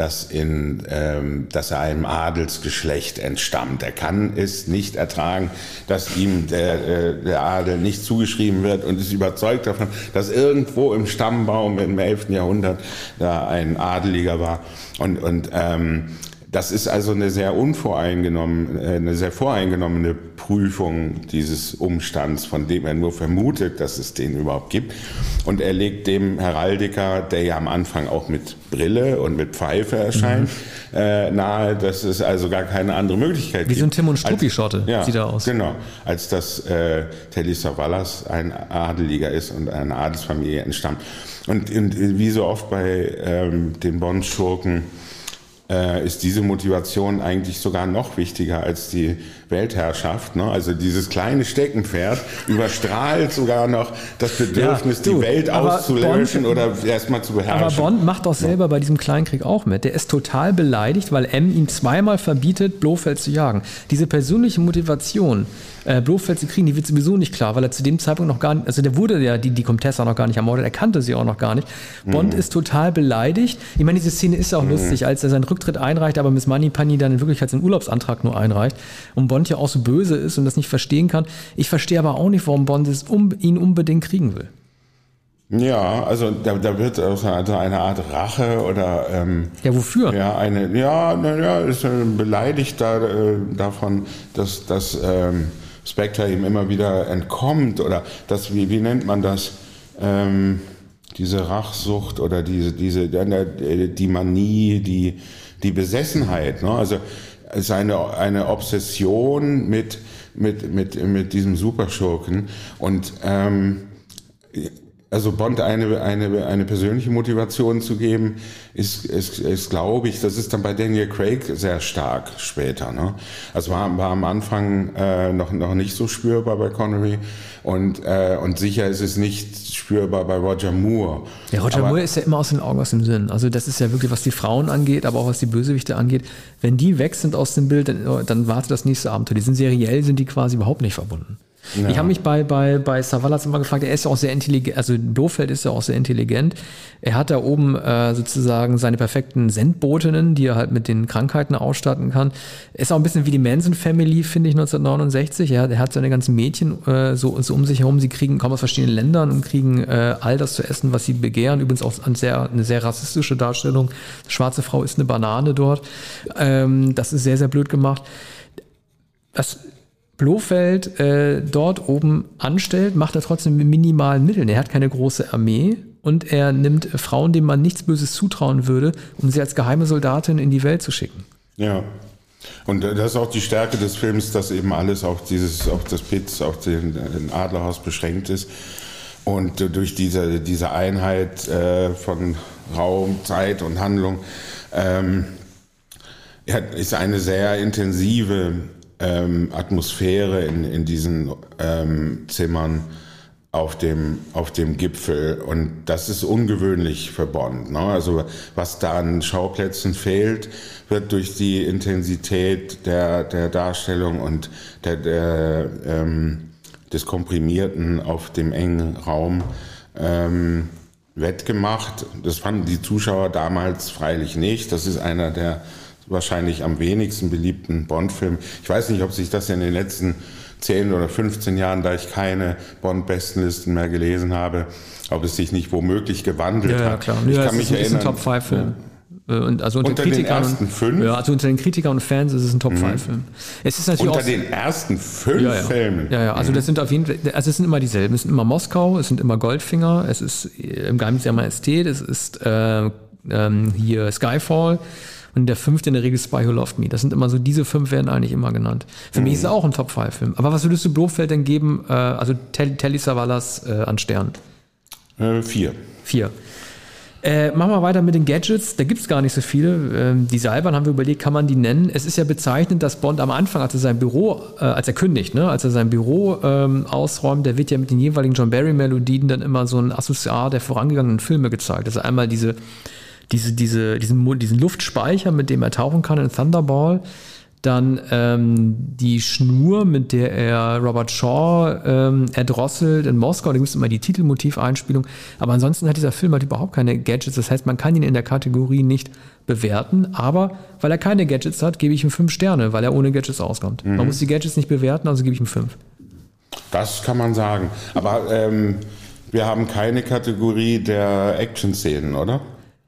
dass, in, ähm, dass er einem Adelsgeschlecht entstammt. Er kann es nicht ertragen, dass ihm der, äh, der Adel nicht zugeschrieben wird und ist überzeugt davon, dass irgendwo im Stammbaum im 11. Jahrhundert da ein Adeliger war. Und, und ähm, das ist also eine sehr unvoreingenommen, äh, eine sehr voreingenommene Prüfung dieses Umstands, von dem er nur vermutet, dass es den überhaupt gibt. Und er legt dem Heraldiker, der ja am Anfang auch mit Brille und mit Pfeife erscheint, mhm. äh, nahe, dass es also gar keine andere Möglichkeit gibt. Wie so ein Tim und Struppi-Schotte ja, sieht er aus. Genau, als dass äh, Telly Savalas ein Adeliger ist und einer Adelsfamilie entstammt. Und, und wie so oft bei ähm, den Bond-Schurken, äh, ist diese Motivation eigentlich sogar noch wichtiger als die Weltherrschaft. Ne? Also dieses kleine Steckenpferd überstrahlt sogar noch das Bedürfnis, ja, du, die Welt auszulöschen Bond, oder erstmal zu beherrschen. Aber Bond macht doch selber ja. bei diesem Kleinkrieg auch mit. Der ist total beleidigt, weil M ihm zweimal verbietet, Blofeld zu jagen. Diese persönliche Motivation, äh, Blofeld zu kriegen, die wird sowieso nicht klar, weil er zu dem Zeitpunkt noch gar nicht, also der wurde ja die, die Comtessa noch gar nicht ermordet, er kannte sie auch noch gar nicht. Bond mhm. ist total beleidigt. Ich meine, diese Szene ist auch mhm. lustig, als er seinen Rücktritt einreicht, aber Miss Moneypenny dann in Wirklichkeit seinen Urlaubsantrag nur einreicht und Bond ja auch so böse ist und das nicht verstehen kann. Ich verstehe aber auch nicht, warum Bond es um, ihn unbedingt kriegen will. Ja, also da, da wird also eine Art Rache oder ähm, ja wofür? Ja, eine ja, naja, ist beleidigt da, äh, davon, dass, dass ähm, Spectre ihm immer wieder entkommt oder das, wie, wie nennt man das? Ähm, diese Rachsucht oder diese, diese, die Manie, die, die Besessenheit. Ne? Also es ist eine, eine Obsession mit, mit, mit, mit diesem Superschurken. Und ähm, also Bond eine, eine, eine persönliche Motivation zu geben, ist, ist, ist glaube ich, das ist dann bei Daniel Craig sehr stark später. Ne? Also war, war am Anfang äh, noch, noch nicht so spürbar bei Connery und, äh, und sicher ist es nicht spürbar bei Roger Moore. Ja, Roger aber, Moore ist ja immer aus den Augen, aus dem Sinn. Also das ist ja wirklich, was die Frauen angeht, aber auch was die Bösewichte angeht. Wenn die weg sind aus dem Bild, dann, dann wartet das nächste Abenteuer. Die sind seriell, sind die quasi überhaupt nicht verbunden. Ja. Ich habe mich bei, bei, bei Savalas immer gefragt, er ist ja auch sehr intelligent, also Blofeld ist ja auch sehr intelligent. Er hat da oben äh, sozusagen seine perfekten Sendbotinnen, die er halt mit den Krankheiten ausstatten kann. Ist auch ein bisschen wie die Manson Family, finde ich, 1969. Er, er hat seine ganzen Mädchen äh, so, so um sich herum, sie kriegen, kommen aus verschiedenen Ländern und kriegen äh, all das zu essen, was sie begehren. Übrigens auch eine sehr, eine sehr rassistische Darstellung. Schwarze Frau ist eine Banane dort. Ähm, das ist sehr, sehr blöd gemacht. Das Blofeld äh, dort oben anstellt, macht er trotzdem mit minimalen Mitteln. Er hat keine große Armee und er nimmt Frauen, denen man nichts Böses zutrauen würde, um sie als geheime Soldatin in die Welt zu schicken. Ja. Und das ist auch die Stärke des Films, dass eben alles auf dieses, auf das Pitz, auf den, den Adlerhaus beschränkt ist. Und durch diese, diese Einheit äh, von Raum, Zeit und Handlung ähm, ist eine sehr intensive ähm, Atmosphäre in, in diesen ähm, Zimmern auf dem, auf dem Gipfel. Und das ist ungewöhnlich für Bonn. Ne? Also was da an Schauplätzen fehlt, wird durch die Intensität der, der Darstellung und der, der, ähm, des Komprimierten auf dem engen Raum ähm, wettgemacht. Das fanden die Zuschauer damals freilich nicht. Das ist einer der wahrscheinlich am wenigsten beliebten Bond-Film. Ich weiß nicht, ob sich das in den letzten 10 oder 15 Jahren, da ich keine Bond-Bestenlisten mehr gelesen habe, ob es sich nicht womöglich gewandelt Ja, ja hat. klar. Ich ja, kann mich ist, ist ein erinnern. Top-5-Film. Äh, Und also unter, Unter den Kritikern ersten und, fünf? Mhm. Ja, also unter den Kritikern und Fans ist es ein Top-5-Film. Es ist natürlich Unter auch, den ersten fünf ja, ja. Filmen. Ja, ja, also das sind auf jeden Fall, also es sind immer dieselben. Es sind immer Moskau, es sind immer Goldfinger, es ist äh, im Geheimnis der Majestät, es ist äh, ähm, hier Skyfall und der fünfte in der Regel Spy Who Loved Me. Das sind immer so, diese fünf werden eigentlich immer genannt. Für mich ist es auch ein Top-5-Film. Aber was würdest du Blofeld denn geben, äh, also Tel Telly Savalas äh, an Stern? Äh, vier. Vier. Äh, machen wir weiter mit den Gadgets. Da gibt es gar nicht so viele. Ähm, die Seilbahn haben wir überlegt, kann man die nennen? Es ist ja bezeichnend, dass Bond am Anfang, als er sein Büro, äh, als er kündigt, ne, als er sein Büro ähm, ausräumt, der wird ja mit den jeweiligen John Barry-Melodien dann immer so ein Accessoire der vorangegangenen Filme gezeigt. Also einmal diese, diese, diese, diesen, diesen Luftspeicher, mit dem er tauchen kann in Thunderball. Dann ähm, die Schnur, mit der er Robert Shaw ähm, erdrosselt in Moskau. Da gibt es immer die Titelmotiveinspielung. Aber ansonsten hat dieser Film halt überhaupt keine Gadgets. Das heißt, man kann ihn in der Kategorie nicht bewerten. Aber weil er keine Gadgets hat, gebe ich ihm fünf Sterne, weil er ohne Gadgets auskommt. Man muss die Gadgets nicht bewerten, also gebe ich ihm fünf. Das kann man sagen. Aber ähm, wir haben keine Kategorie der Action-Szenen, oder?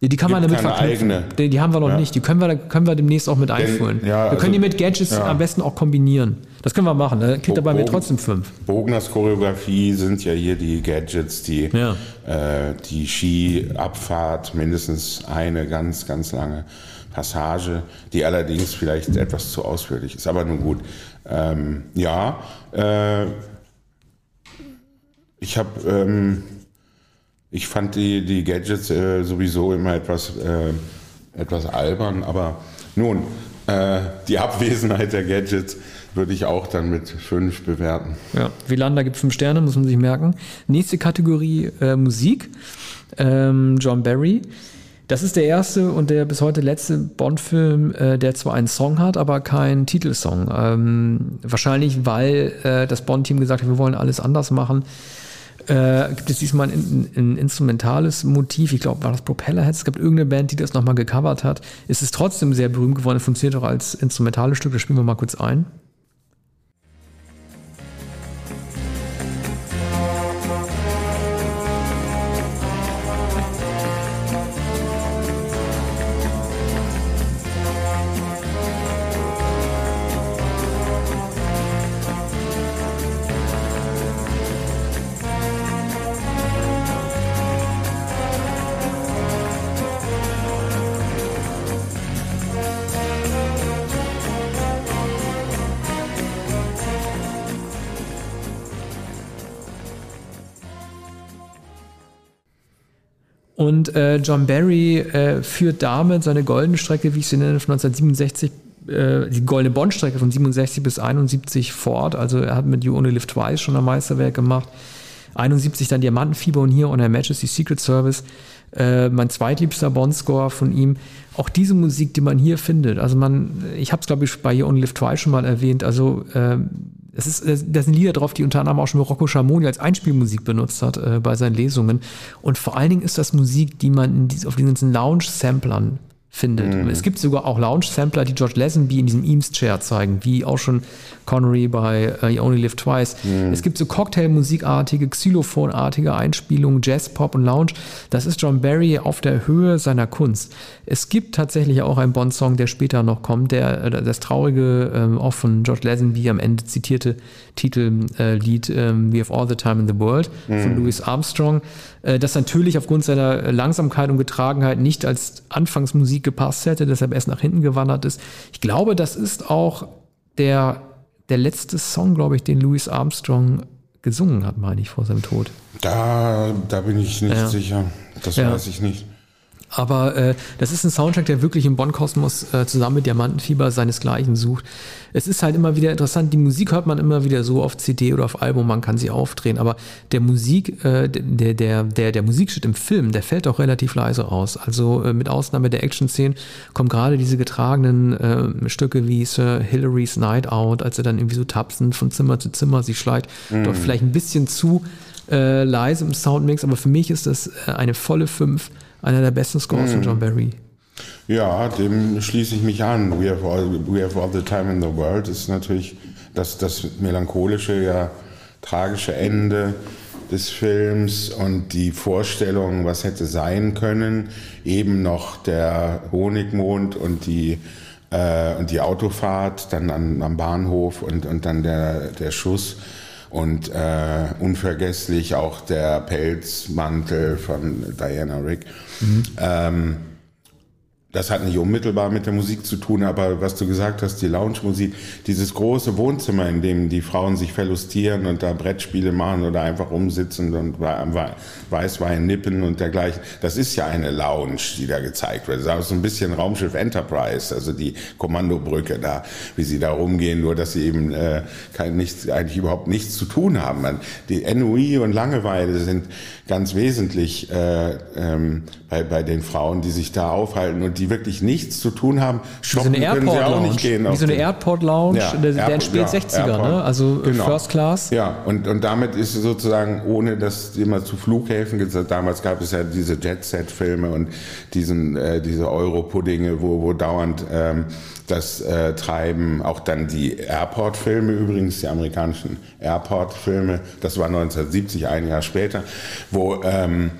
Die, die kann man damit verknüpfen. eigene. Die, die haben wir noch Ja. nicht. Die können wir, können wir demnächst auch mit einführen. ja, wir also- können die mit Gadgets ja. am besten auch kombinieren. Das können wir machen. Da kriegt er bei mir trotzdem fünf. Bogners Choreografie sind ja hier die Gadgets, die, Ja. äh, die Skiabfahrt, mindestens eine ganz, ganz lange Passage, die allerdings vielleicht etwas zu ausführlich ist, aber nun gut. Ähm, ja, äh, ich habe, ähm, ich fand die, die Gadgets äh, sowieso immer etwas, äh, etwas albern, aber nun, äh, die Abwesenheit der Gadgets würde ich auch dann mit fünf bewerten. Ja, Wielander gibt fünf Sterne, muss man sich merken. Nächste Kategorie äh, Musik. Ähm, John Barry. Das ist der erste und der bis heute letzte Bond-Film, äh, der zwar einen Song hat, aber keinen Titelsong. Ähm, wahrscheinlich, weil äh, das Bond-Team gesagt hat, wir wollen alles anders machen. Äh, gibt es diesmal ein, ein instrumentales Motiv, ich glaube, war das Propellerheads, es gab irgendeine Band, die das nochmal gecovert hat. Es ist trotzdem sehr berühmt geworden, funktioniert auch als instrumentales Stück, das spielen wir mal kurz ein. Und äh, John Barry äh, führt damit seine goldene Strecke, wie ich sie nenne, von 1967, äh, die goldene Bond-Strecke von 67 bis 71 fort. Also er hat mit You Only Live Twice schon ein Meisterwerk gemacht. 71 dann Diamantenfieber und hier On Her Majesty Secret Service. Äh, mein zweitliebster Bond-Score von ihm. Auch diese Musik, die man hier findet. Also man, ich habe es glaube ich bei You Only Live Twice schon mal erwähnt. Also äh, es ist, es- da sind Lieder drauf, die unter anderem auch schon Rocco Schamoni als Einspielmusik benutzt hat äh, bei seinen Lesungen. Und vor allen Dingen ist das Musik, die man dies, auf diesen ganzen Lounge-Samplern findet. Es gibt sogar auch Lounge-Sampler, die George Lazenby in diesem Eames-Chair zeigen, wie auch schon Connery bei uh, You Only Live Twice. Es gibt so Cocktailmusikartige, Xylophonartige Einspielungen, Jazz, Pop und Lounge. Das ist John Barry auf der Höhe seiner Kunst. Es gibt tatsächlich auch einen Bond-Song, der später noch kommt, der äh, das traurige, ähm, auch von George Lazenby am Ende zitierte Titellied ähm, We Have All the Time in the World von Louis Armstrong, äh, das natürlich aufgrund seiner Langsamkeit und Getragenheit nicht als Anfangsmusik gepasst hätte, deshalb erst nach hinten gewandert ist. Ich glaube, das ist auch der, der letzte Song, glaube ich, den Louis Armstrong gesungen hat, meine ich, vor seinem Tod. Da, da bin ich nicht Ja. sicher. Das Ja. weiß ich nicht. Aber äh, das ist ein Soundtrack, der wirklich im Bonn-Kosmos äh, zusammen mit Diamantenfieber seinesgleichen sucht. Es ist halt immer wieder interessant, die Musik hört man immer wieder so auf CD oder auf Album, man kann sie aufdrehen, aber der Musik, äh, der, der, der, der Musikschnitt im Film, der fällt auch relativ leise aus. Also äh, mit Ausnahme der Action-Szenen kommen gerade diese getragenen äh, Stücke wie Sir Hilary's Night Out, als er dann irgendwie so tapsend von Zimmer zu Zimmer sich schleicht, dort vielleicht ein bisschen zu äh, leise im Soundmix, aber für mich ist das äh, eine volle 5, einer der besten Scores von John Barry. Ja, dem schließe ich mich an. We have all, we have all the time in the world ist natürlich das, das melancholische, ja tragische Ende des Films und die Vorstellung, was hätte sein können, eben noch der Honigmond und die äh, und die Autofahrt dann an, am Bahnhof und, und dann der, der Schuss und äh, unvergesslich auch der Pelzmantel von Diana Rick. Mhm. Ähm, das hat nicht unmittelbar mit der Musik zu tun, aber was du gesagt hast, die Lounge-Musik, dieses große Wohnzimmer, in dem die Frauen sich verlustieren und da Brettspiele machen oder einfach umsitzen und Weißwein nippen und dergleichen, das ist ja eine Lounge, die da gezeigt wird. Das ist so ein bisschen Raumschiff Enterprise, also die Kommandobrücke da, wie sie da rumgehen, nur dass sie eben äh, kein, nichts, eigentlich überhaupt nichts zu tun haben. Die NUI und Langeweile sind ganz wesentlich äh, ähm, bei, bei den Frauen, die sich da aufhalten und die wirklich nichts zu tun haben. Shoppen so eine können sie auch nicht gehen. Wie so eine Airport Lounge ja, der, der Airport, ja, 60er, Airport, ne? also genau. First Class. Ja, und, und damit ist sozusagen, ohne dass immer zu Flughäfen geht, damals gab es ja diese Jet-Set-Filme und diesen, äh, diese Euro-Puddinge, wo, wo dauernd ähm, das äh, Treiben, auch dann die Airport-Filme übrigens, die amerikanischen Airport-Filme, das war 1970, ein Jahr später, wo ähm,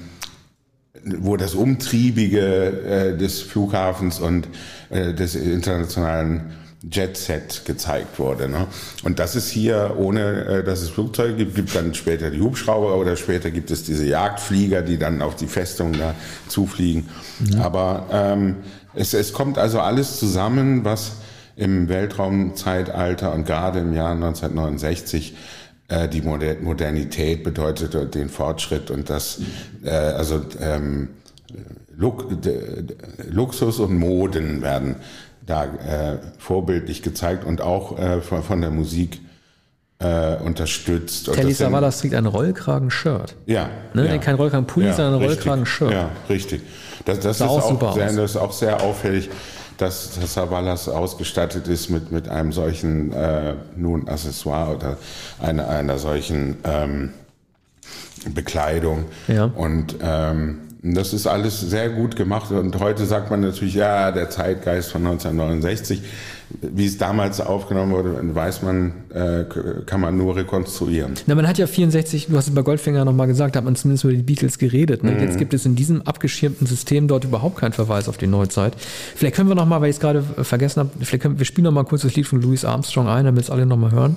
wo das Umtriebige äh, des Flughafens und äh, des internationalen Jet-Set gezeigt wurde. Ne? Und das ist hier, ohne äh, dass es Flugzeuge gibt, gibt dann später die Hubschrauber oder später gibt es diese Jagdflieger, die dann auf die Festung da zufliegen. Mhm. Aber ähm, es, es kommt also alles zusammen, was im Weltraumzeitalter und gerade im Jahr 1969 äh, die Modernität bedeutete, den Fortschritt und das, äh, also ähm, Luxus und Moden werden da äh, vorbildlich gezeigt und auch äh, von, von der Musik äh, unterstützt. Telly Savalas trägt ein Rollkragen-Shirt. Ja. Ne? ja. Kein Rollkragen-Pulli, ja, sondern ein Rollkragen-Shirt. Ja, richtig. Das, das, ist auch, auch sehr, das ist auch sehr auffällig dass, dass Savalas ausgestattet ist mit, mit einem solchen äh, nun Accessoire oder einer, einer solchen ähm, Bekleidung. Ja. Und ähm, das ist alles sehr gut gemacht. Und heute sagt man natürlich, ja, der Zeitgeist von 1969 wie es damals aufgenommen wurde, weiß man, äh, kann man nur rekonstruieren. Na, man hat ja 64, du hast es bei Goldfinger nochmal gesagt, hat man zumindest über die Beatles geredet. Ne? Mhm. Jetzt gibt es in diesem abgeschirmten System dort überhaupt keinen Verweis auf die Neuzeit. Vielleicht können wir nochmal, weil ich es gerade vergessen habe, vielleicht können wir spielen nochmal kurz das Lied von Louis Armstrong ein, damit es alle nochmal hören.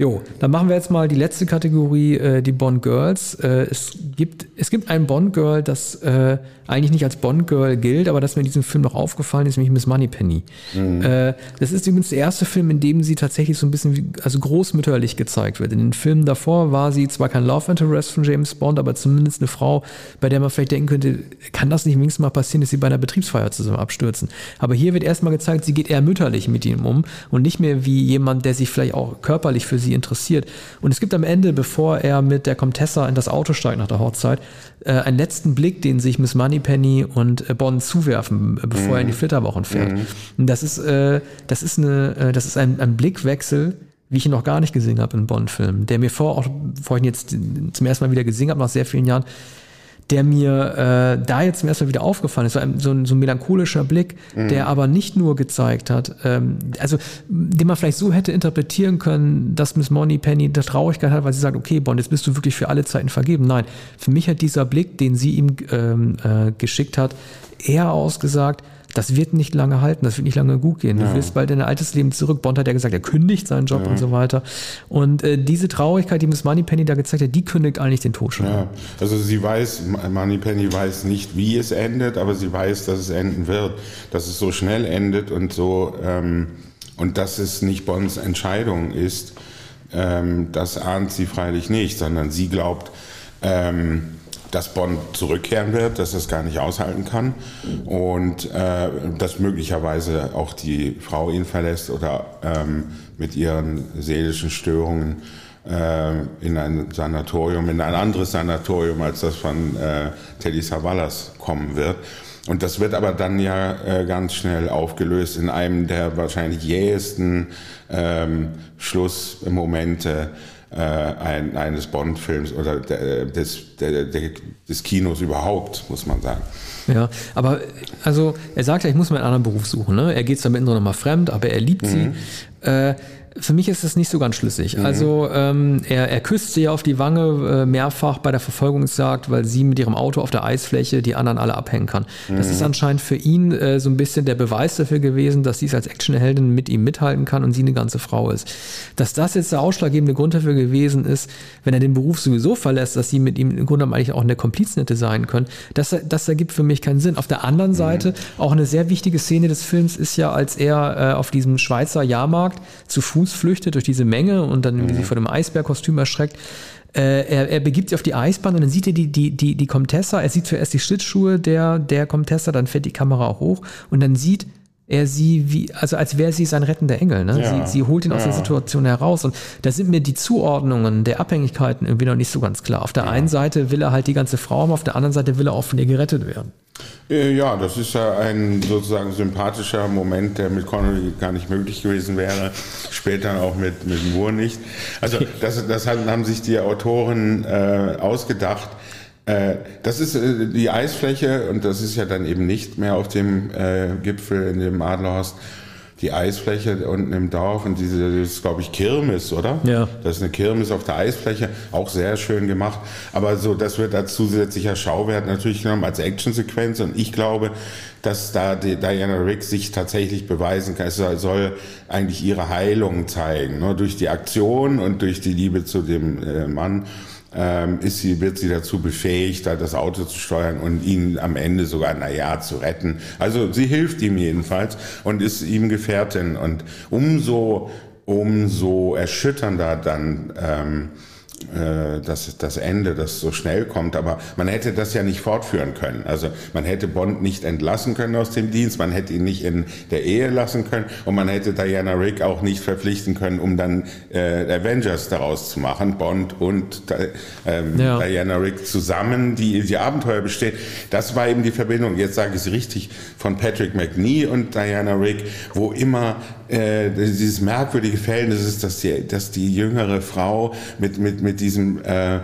Jo, dann machen wir jetzt mal die letzte Kategorie, äh, die Bond Girls. Äh, es, gibt, es gibt ein Bond Girl, das äh, eigentlich nicht als Bond Girl gilt, aber das mir in diesem Film noch aufgefallen ist, nämlich Miss Moneypenny. Mhm. Äh, das ist übrigens der erste Film, in dem sie tatsächlich so ein bisschen wie, also großmütterlich gezeigt wird. In den Filmen davor war sie zwar kein Love Interest von James Bond, aber zumindest eine Frau, bei der man vielleicht denken könnte, kann das nicht wenigstens mal passieren, dass sie bei einer Betriebsfeier zusammen abstürzen. Aber hier wird erstmal gezeigt, sie geht eher mütterlich mit ihm um und nicht mehr wie jemand, der sich vielleicht auch körperlich für sie sie interessiert. Und es gibt am Ende, bevor er mit der Comtessa in das Auto steigt nach der Hochzeit, äh, einen letzten Blick, den sich Miss Moneypenny und äh, Bond zuwerfen, äh, bevor mhm. er in die mhm. Flitterwochen fährt. Mhm. Und das ist, äh, das ist eine, äh, das ist ein, ein Blickwechsel, wie ich ihn noch gar nicht gesehen habe in Bond-Filmen, der mir vor, auch vorhin jetzt zum ersten Mal wieder gesehen habe, nach sehr vielen Jahren, der mir äh, da jetzt zum ersten Mal wieder aufgefallen ist. So ein, so ein, so ein melancholischer Blick, mhm. der aber nicht nur gezeigt hat, ähm, also den man vielleicht so hätte interpretieren können, dass Miss Money Penny der Traurigkeit hat, weil sie sagt, okay, Bond, jetzt bist du wirklich für alle Zeiten vergeben. Nein, für mich hat dieser Blick, den sie ihm ähm, äh, geschickt hat, eher ausgesagt, das wird nicht lange halten, das wird nicht lange gut gehen. Du ja. wirst bald in dein altes Leben zurück. Bond hat ja gesagt, er kündigt seinen Job ja. und so weiter. Und äh, diese Traurigkeit, die Miss Moneypenny da gezeigt hat, die kündigt eigentlich den Tod schon. Ja. Also sie weiß, Moneypenny weiß nicht, wie es endet, aber sie weiß, dass es enden wird, dass es so schnell endet und so ähm, Und dass es nicht Bonds Entscheidung ist, ähm, das ahnt sie freilich nicht, sondern sie glaubt, ähm, dass Bond zurückkehren wird, dass es gar nicht aushalten kann und äh, dass möglicherweise auch die Frau ihn verlässt oder ähm, mit ihren seelischen Störungen äh, in ein Sanatorium, in ein anderes Sanatorium als das von äh, Teddy Savalas kommen wird. Und das wird aber dann ja äh, ganz schnell aufgelöst in einem der wahrscheinlich jähesten ähm, Schlussmomente äh, ein, eines Bond-Films oder der, des, der, der, des Kinos überhaupt, muss man sagen. Ja, aber also er sagt ja, ich muss mir einen anderen Beruf suchen. Ne? Er geht zwar mit nochmal fremd, aber er liebt mhm. sie. Äh, für mich ist das nicht so ganz schlüssig. Mhm. Also ähm, er, er küsst sie auf die Wange äh, mehrfach bei der Verfolgungsjagd, weil sie mit ihrem Auto auf der Eisfläche die anderen alle abhängen kann. Mhm. Das ist anscheinend für ihn äh, so ein bisschen der Beweis dafür gewesen, dass sie als Actionheldin mit ihm mithalten kann und sie eine ganze Frau ist. Dass das jetzt der ausschlaggebende Grund dafür gewesen ist, wenn er den Beruf sowieso verlässt, dass sie mit ihm im Grunde eigentlich auch eine Kompliznette sein können, das, das ergibt für mich keinen Sinn. Auf der anderen mhm. Seite, auch eine sehr wichtige Szene des Films ist ja, als er äh, auf diesem Schweizer Jahrmarkt zu Fuß Fuß flüchtet durch diese Menge und dann mhm. sich vor dem Eisbärkostüm erschreckt. Äh, er, er, begibt sich auf die Eisbahn und dann sieht er die, die, die, die Comtessa. Er sieht zuerst die Schlittschuhe der, der Comtessa, dann fährt die Kamera auch hoch und dann sieht er sie wie, also als wäre sie sein rettender Engel. Ne? Ja. Sie, sie holt ihn aus ja. der Situation heraus. Und da sind mir die Zuordnungen der Abhängigkeiten irgendwie noch nicht so ganz klar. Auf der ja. einen Seite will er halt die ganze Frau haben, auf der anderen Seite will er auch von ihr gerettet werden. Äh, ja, das ist ja ein sozusagen sympathischer Moment, der mit Connery gar nicht möglich gewesen wäre. Später auch mit, mit Moore nicht. Also *laughs* das, das haben sich die Autoren äh, ausgedacht. Äh, das ist äh, die Eisfläche und das ist ja dann eben nicht mehr auf dem äh, Gipfel in dem Adlerhorst die Eisfläche unten im Dorf und diese, das ist, glaube ich, Kirmes, oder? Ja. Das ist eine Kirmes auf der Eisfläche, auch sehr schön gemacht. Aber so, das wird als zusätzlicher Schauwert natürlich genommen als Actionsequenz und ich glaube, dass da die Diana Rick sich tatsächlich beweisen kann. Es soll eigentlich ihre Heilung zeigen, ne? durch die Aktion und durch die Liebe zu dem Mann ähm, ist sie, wird sie dazu befähigt, da das Auto zu steuern und ihn am Ende sogar, naja, zu retten. Also sie hilft ihm jedenfalls und ist ihm Gefährtin und umso, umso erschütternder dann, ähm, äh, das, das Ende, das so schnell kommt. Aber man hätte das ja nicht fortführen können. Also man hätte Bond nicht entlassen können aus dem Dienst, man hätte ihn nicht in der Ehe lassen können und man hätte Diana Rick auch nicht verpflichten können, um dann äh, Avengers daraus zu machen. Bond und ähm, ja. Diana Rick zusammen, die die Abenteuer besteht. Das war eben die Verbindung, jetzt sage ich es richtig, von Patrick McNee und Diana Rick, wo immer äh, dieses merkwürdige Verhältnis ist, dass die, dass die jüngere Frau mit, mit, mit diesem äh,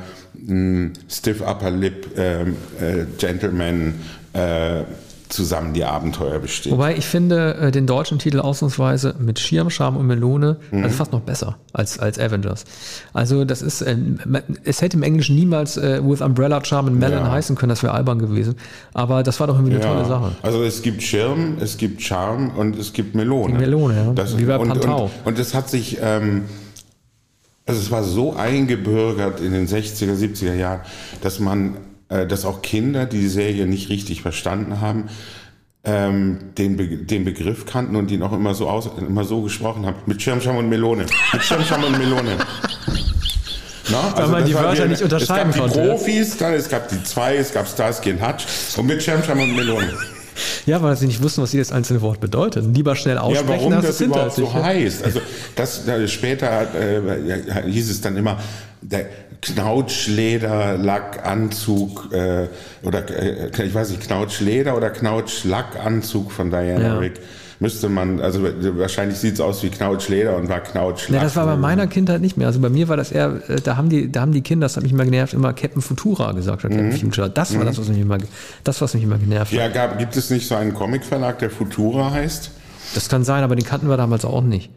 Stiff Upper Lip ähm, äh, Gentleman äh, zusammen die Abenteuer bestehen. Wobei ich finde äh, den deutschen Titel ausnahmsweise mit Schirm, Scham und Melone mhm. also fast noch besser als, als Avengers. Also das ist, äh, es hätte im Englischen niemals äh, With Umbrella, Charm and Melon ja. heißen können, das wäre albern gewesen. Aber das war doch irgendwie eine ja. tolle Sache. Also es gibt Schirm, es gibt Charme und es gibt Melone. Die Melone, ja. Das, Wie bei und, Pantau. Und, und das hat sich... Ähm, also es war so eingebürgert in den 60er, 70er Jahren, dass man äh, dass auch Kinder, die die Serie nicht richtig verstanden haben, ähm, den, Be den Begriff kannten und ihn auch immer so, aus, immer so gesprochen haben. Mit Schirmscham und Melone. Mit Schirmscham und Melone. *laughs* Na, also Weil man die Wörter die, nicht unterscheiden konnte. Es gab die Profis, dann, es gab die zwei, es gab Starsky und Hutch und mit Schirmscham und Melone. Ja, weil sie nicht wussten, was jedes einzelne Wort bedeutet. Lieber schnell aussprechen, ja, warum das überhaupt so heißt. Also das später äh, hieß es dann immer, der Knautschleder, Lackanzug äh, oder äh, ich weiß nicht, Knautschleder oder Knautschlackanzug von Diana ja. Rick müsste man, also wahrscheinlich sieht es aus wie Knautschleder und war Knautschlack. Ja, das war bei meiner Kindheit nicht mehr. Also bei mir war das eher, äh, da haben die, da haben die Kinder, das hat mich immer genervt, immer Captain Futura gesagt. Mhm. Futura. Das war mhm. das, was mich immer, das, was mich immer genervt hat. Ja, gab, gibt es nicht so einen Comicverlag, der Futura heißt? Das kann sein, aber den kannten wir damals auch nicht.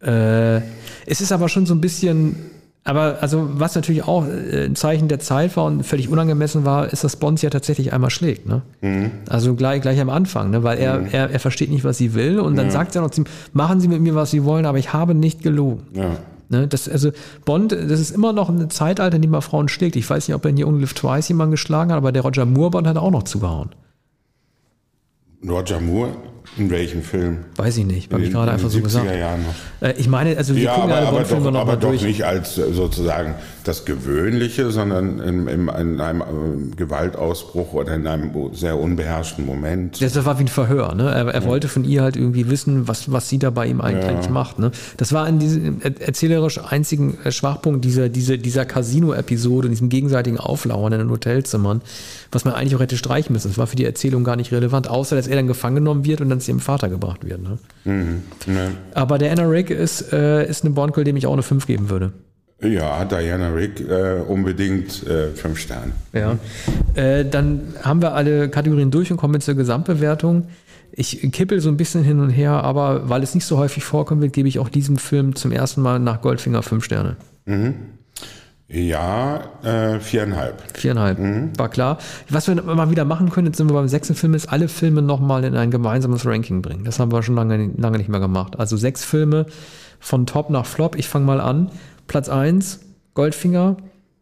Äh, es ist aber schon so ein bisschen, aber also was natürlich auch äh, ein Zeichen der Zeit war und völlig unangemessen war, ist, dass Bonds ja tatsächlich einmal schlägt. Ne? Mhm. Also gleich, gleich am Anfang, ne? weil er, mhm. er, er versteht nicht, was sie will und dann ja. sagt er noch zu ihm, machen Sie mit mir, was Sie wollen, aber ich habe nicht gelogen. Ja. Ne? Das, also Bond, das ist immer noch ein Zeitalter, in dem man Frauen schlägt. Ich weiß nicht, ob er in die Only Live Twice jemanden geschlagen hat, aber der Roger Moore Bond hat auch noch zugehauen. Roger Moore In welchem Film? Weiß ich nicht, habe ich gerade in einfach so den 70er gesagt. Noch. Äh, ich meine, also wir Ja, gucken aber, alle aber, doch, aber doch nicht als äh, sozusagen das Gewöhnliche, sondern in, in, in einem äh, Gewaltausbruch oder in einem sehr unbeherrschten Moment. Das war wie ein Verhör. Ne? Er, er wollte von ihr halt irgendwie wissen, was, was sie da bei ihm eigentlich, eigentlich macht. Ne? Das war in diesem er- erzählerisch einzigen Schwachpunkt dieser, dieser, dieser Casino-Episode, in diesem gegenseitigen Auflauern in den Hotelzimmern, was man eigentlich auch hätte streichen müssen. Das war für die Erzählung gar nicht relevant, außer dass er dann gefangen genommen wird und dann zu ihrem Vater gebracht wird. Ne? Ne? Aber der Anna Rick ist, äh, ist eine Bond-Girl, dem ich auch eine 5 geben würde. Ja, Diana Rick äh, unbedingt äh, fünf Sterne. Ja. Äh, dann haben wir alle Kategorien durch und kommen zur Gesamtbewertung. Ich kippel so ein bisschen hin und her, aber weil es nicht so häufig vorkommen wird, gebe ich auch diesem Film zum ersten Mal nach Goldfinger fünf Sterne. Ja, äh, viereinhalb. Viereinhalb. War klar. Was wir mal wieder machen können, jetzt sind wir beim sechsten Film, ist alle Filme nochmal in ein gemeinsames Ranking bringen. Das haben wir schon lange, lange nicht mehr gemacht. Also sechs Filme von Top nach Flop. Ich fange mal an. Platz 1, Goldfinger.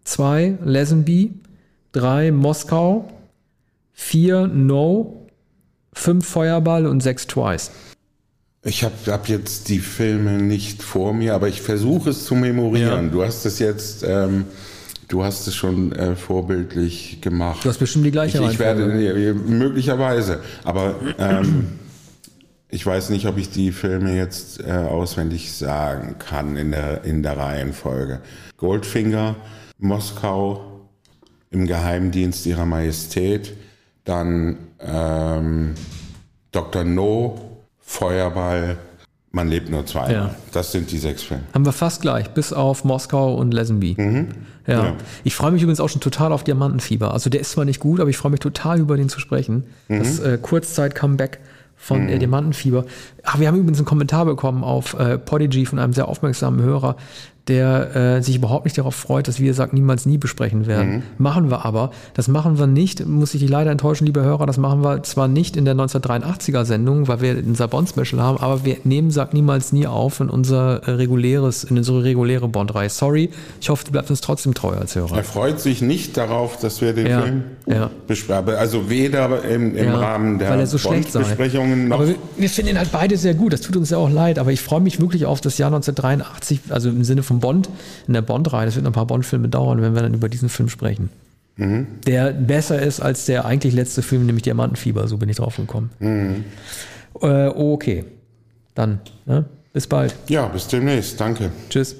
2, Lesenby. 3, Moskau. 4, No. 5, Feuerball und 6, Twice. Ich habe hab jetzt die Filme nicht vor mir, aber ich versuche es zu memorieren. Ja. Du hast es jetzt, ähm, du hast es schon äh, vorbildlich gemacht. Du hast bestimmt die gleiche ich, ich werde nee, möglicherweise, aber ähm, ich weiß nicht, ob ich die Filme jetzt äh, auswendig sagen kann in der in der Reihenfolge. Goldfinger, Moskau, im Geheimdienst ihrer Majestät, dann ähm, Dr. No, Feuerball, man lebt nur zweimal. Ja. Das sind die sechs Filme. Haben wir fast gleich, bis auf Moskau und Lesenby. Ja. Ja. Ich freue mich übrigens auch schon total auf Diamantenfieber. Also der ist zwar nicht gut, aber ich freue mich total über den zu sprechen. Das äh, Kurzzeit-Comeback von äh, Diamantenfieber. Ach, wir haben übrigens einen Kommentar bekommen auf äh, Podigy von einem sehr aufmerksamen Hörer, der äh, sich überhaupt nicht darauf freut, dass wir Sagt niemals nie besprechen werden. Machen wir aber. Das machen wir nicht, muss ich dich leider enttäuschen, liebe Hörer, das machen wir zwar nicht in der 1983er Sendung, weil wir unser Bond-Special haben, aber wir nehmen Sagt niemals nie auf in unser äh, reguläres, in unsere reguläre Bond-Reihe. Sorry, ich hoffe, du bleibst uns trotzdem treu als Hörer. Er freut sich nicht darauf, dass wir den Ja, Film ja. besprechen. Also weder im, im Ja, Rahmen der weil er so schlecht sei. Besprechungen noch. Aber wir, wir finden ihn halt beide sehr gut. Das tut uns ja auch leid. Aber ich freue mich wirklich auf das Jahr 1983, also im Sinne von Bond, in der Bond-Reihe. Das wird noch ein paar Bond-Filme dauern, wenn wir dann über diesen Film sprechen. Mhm. Der besser ist als der eigentlich letzte Film, nämlich Diamantenfieber. So bin ich drauf gekommen. Mhm. Äh, okay. Dann, ne? bis bald. ja, bis demnächst. Danke. Tschüss.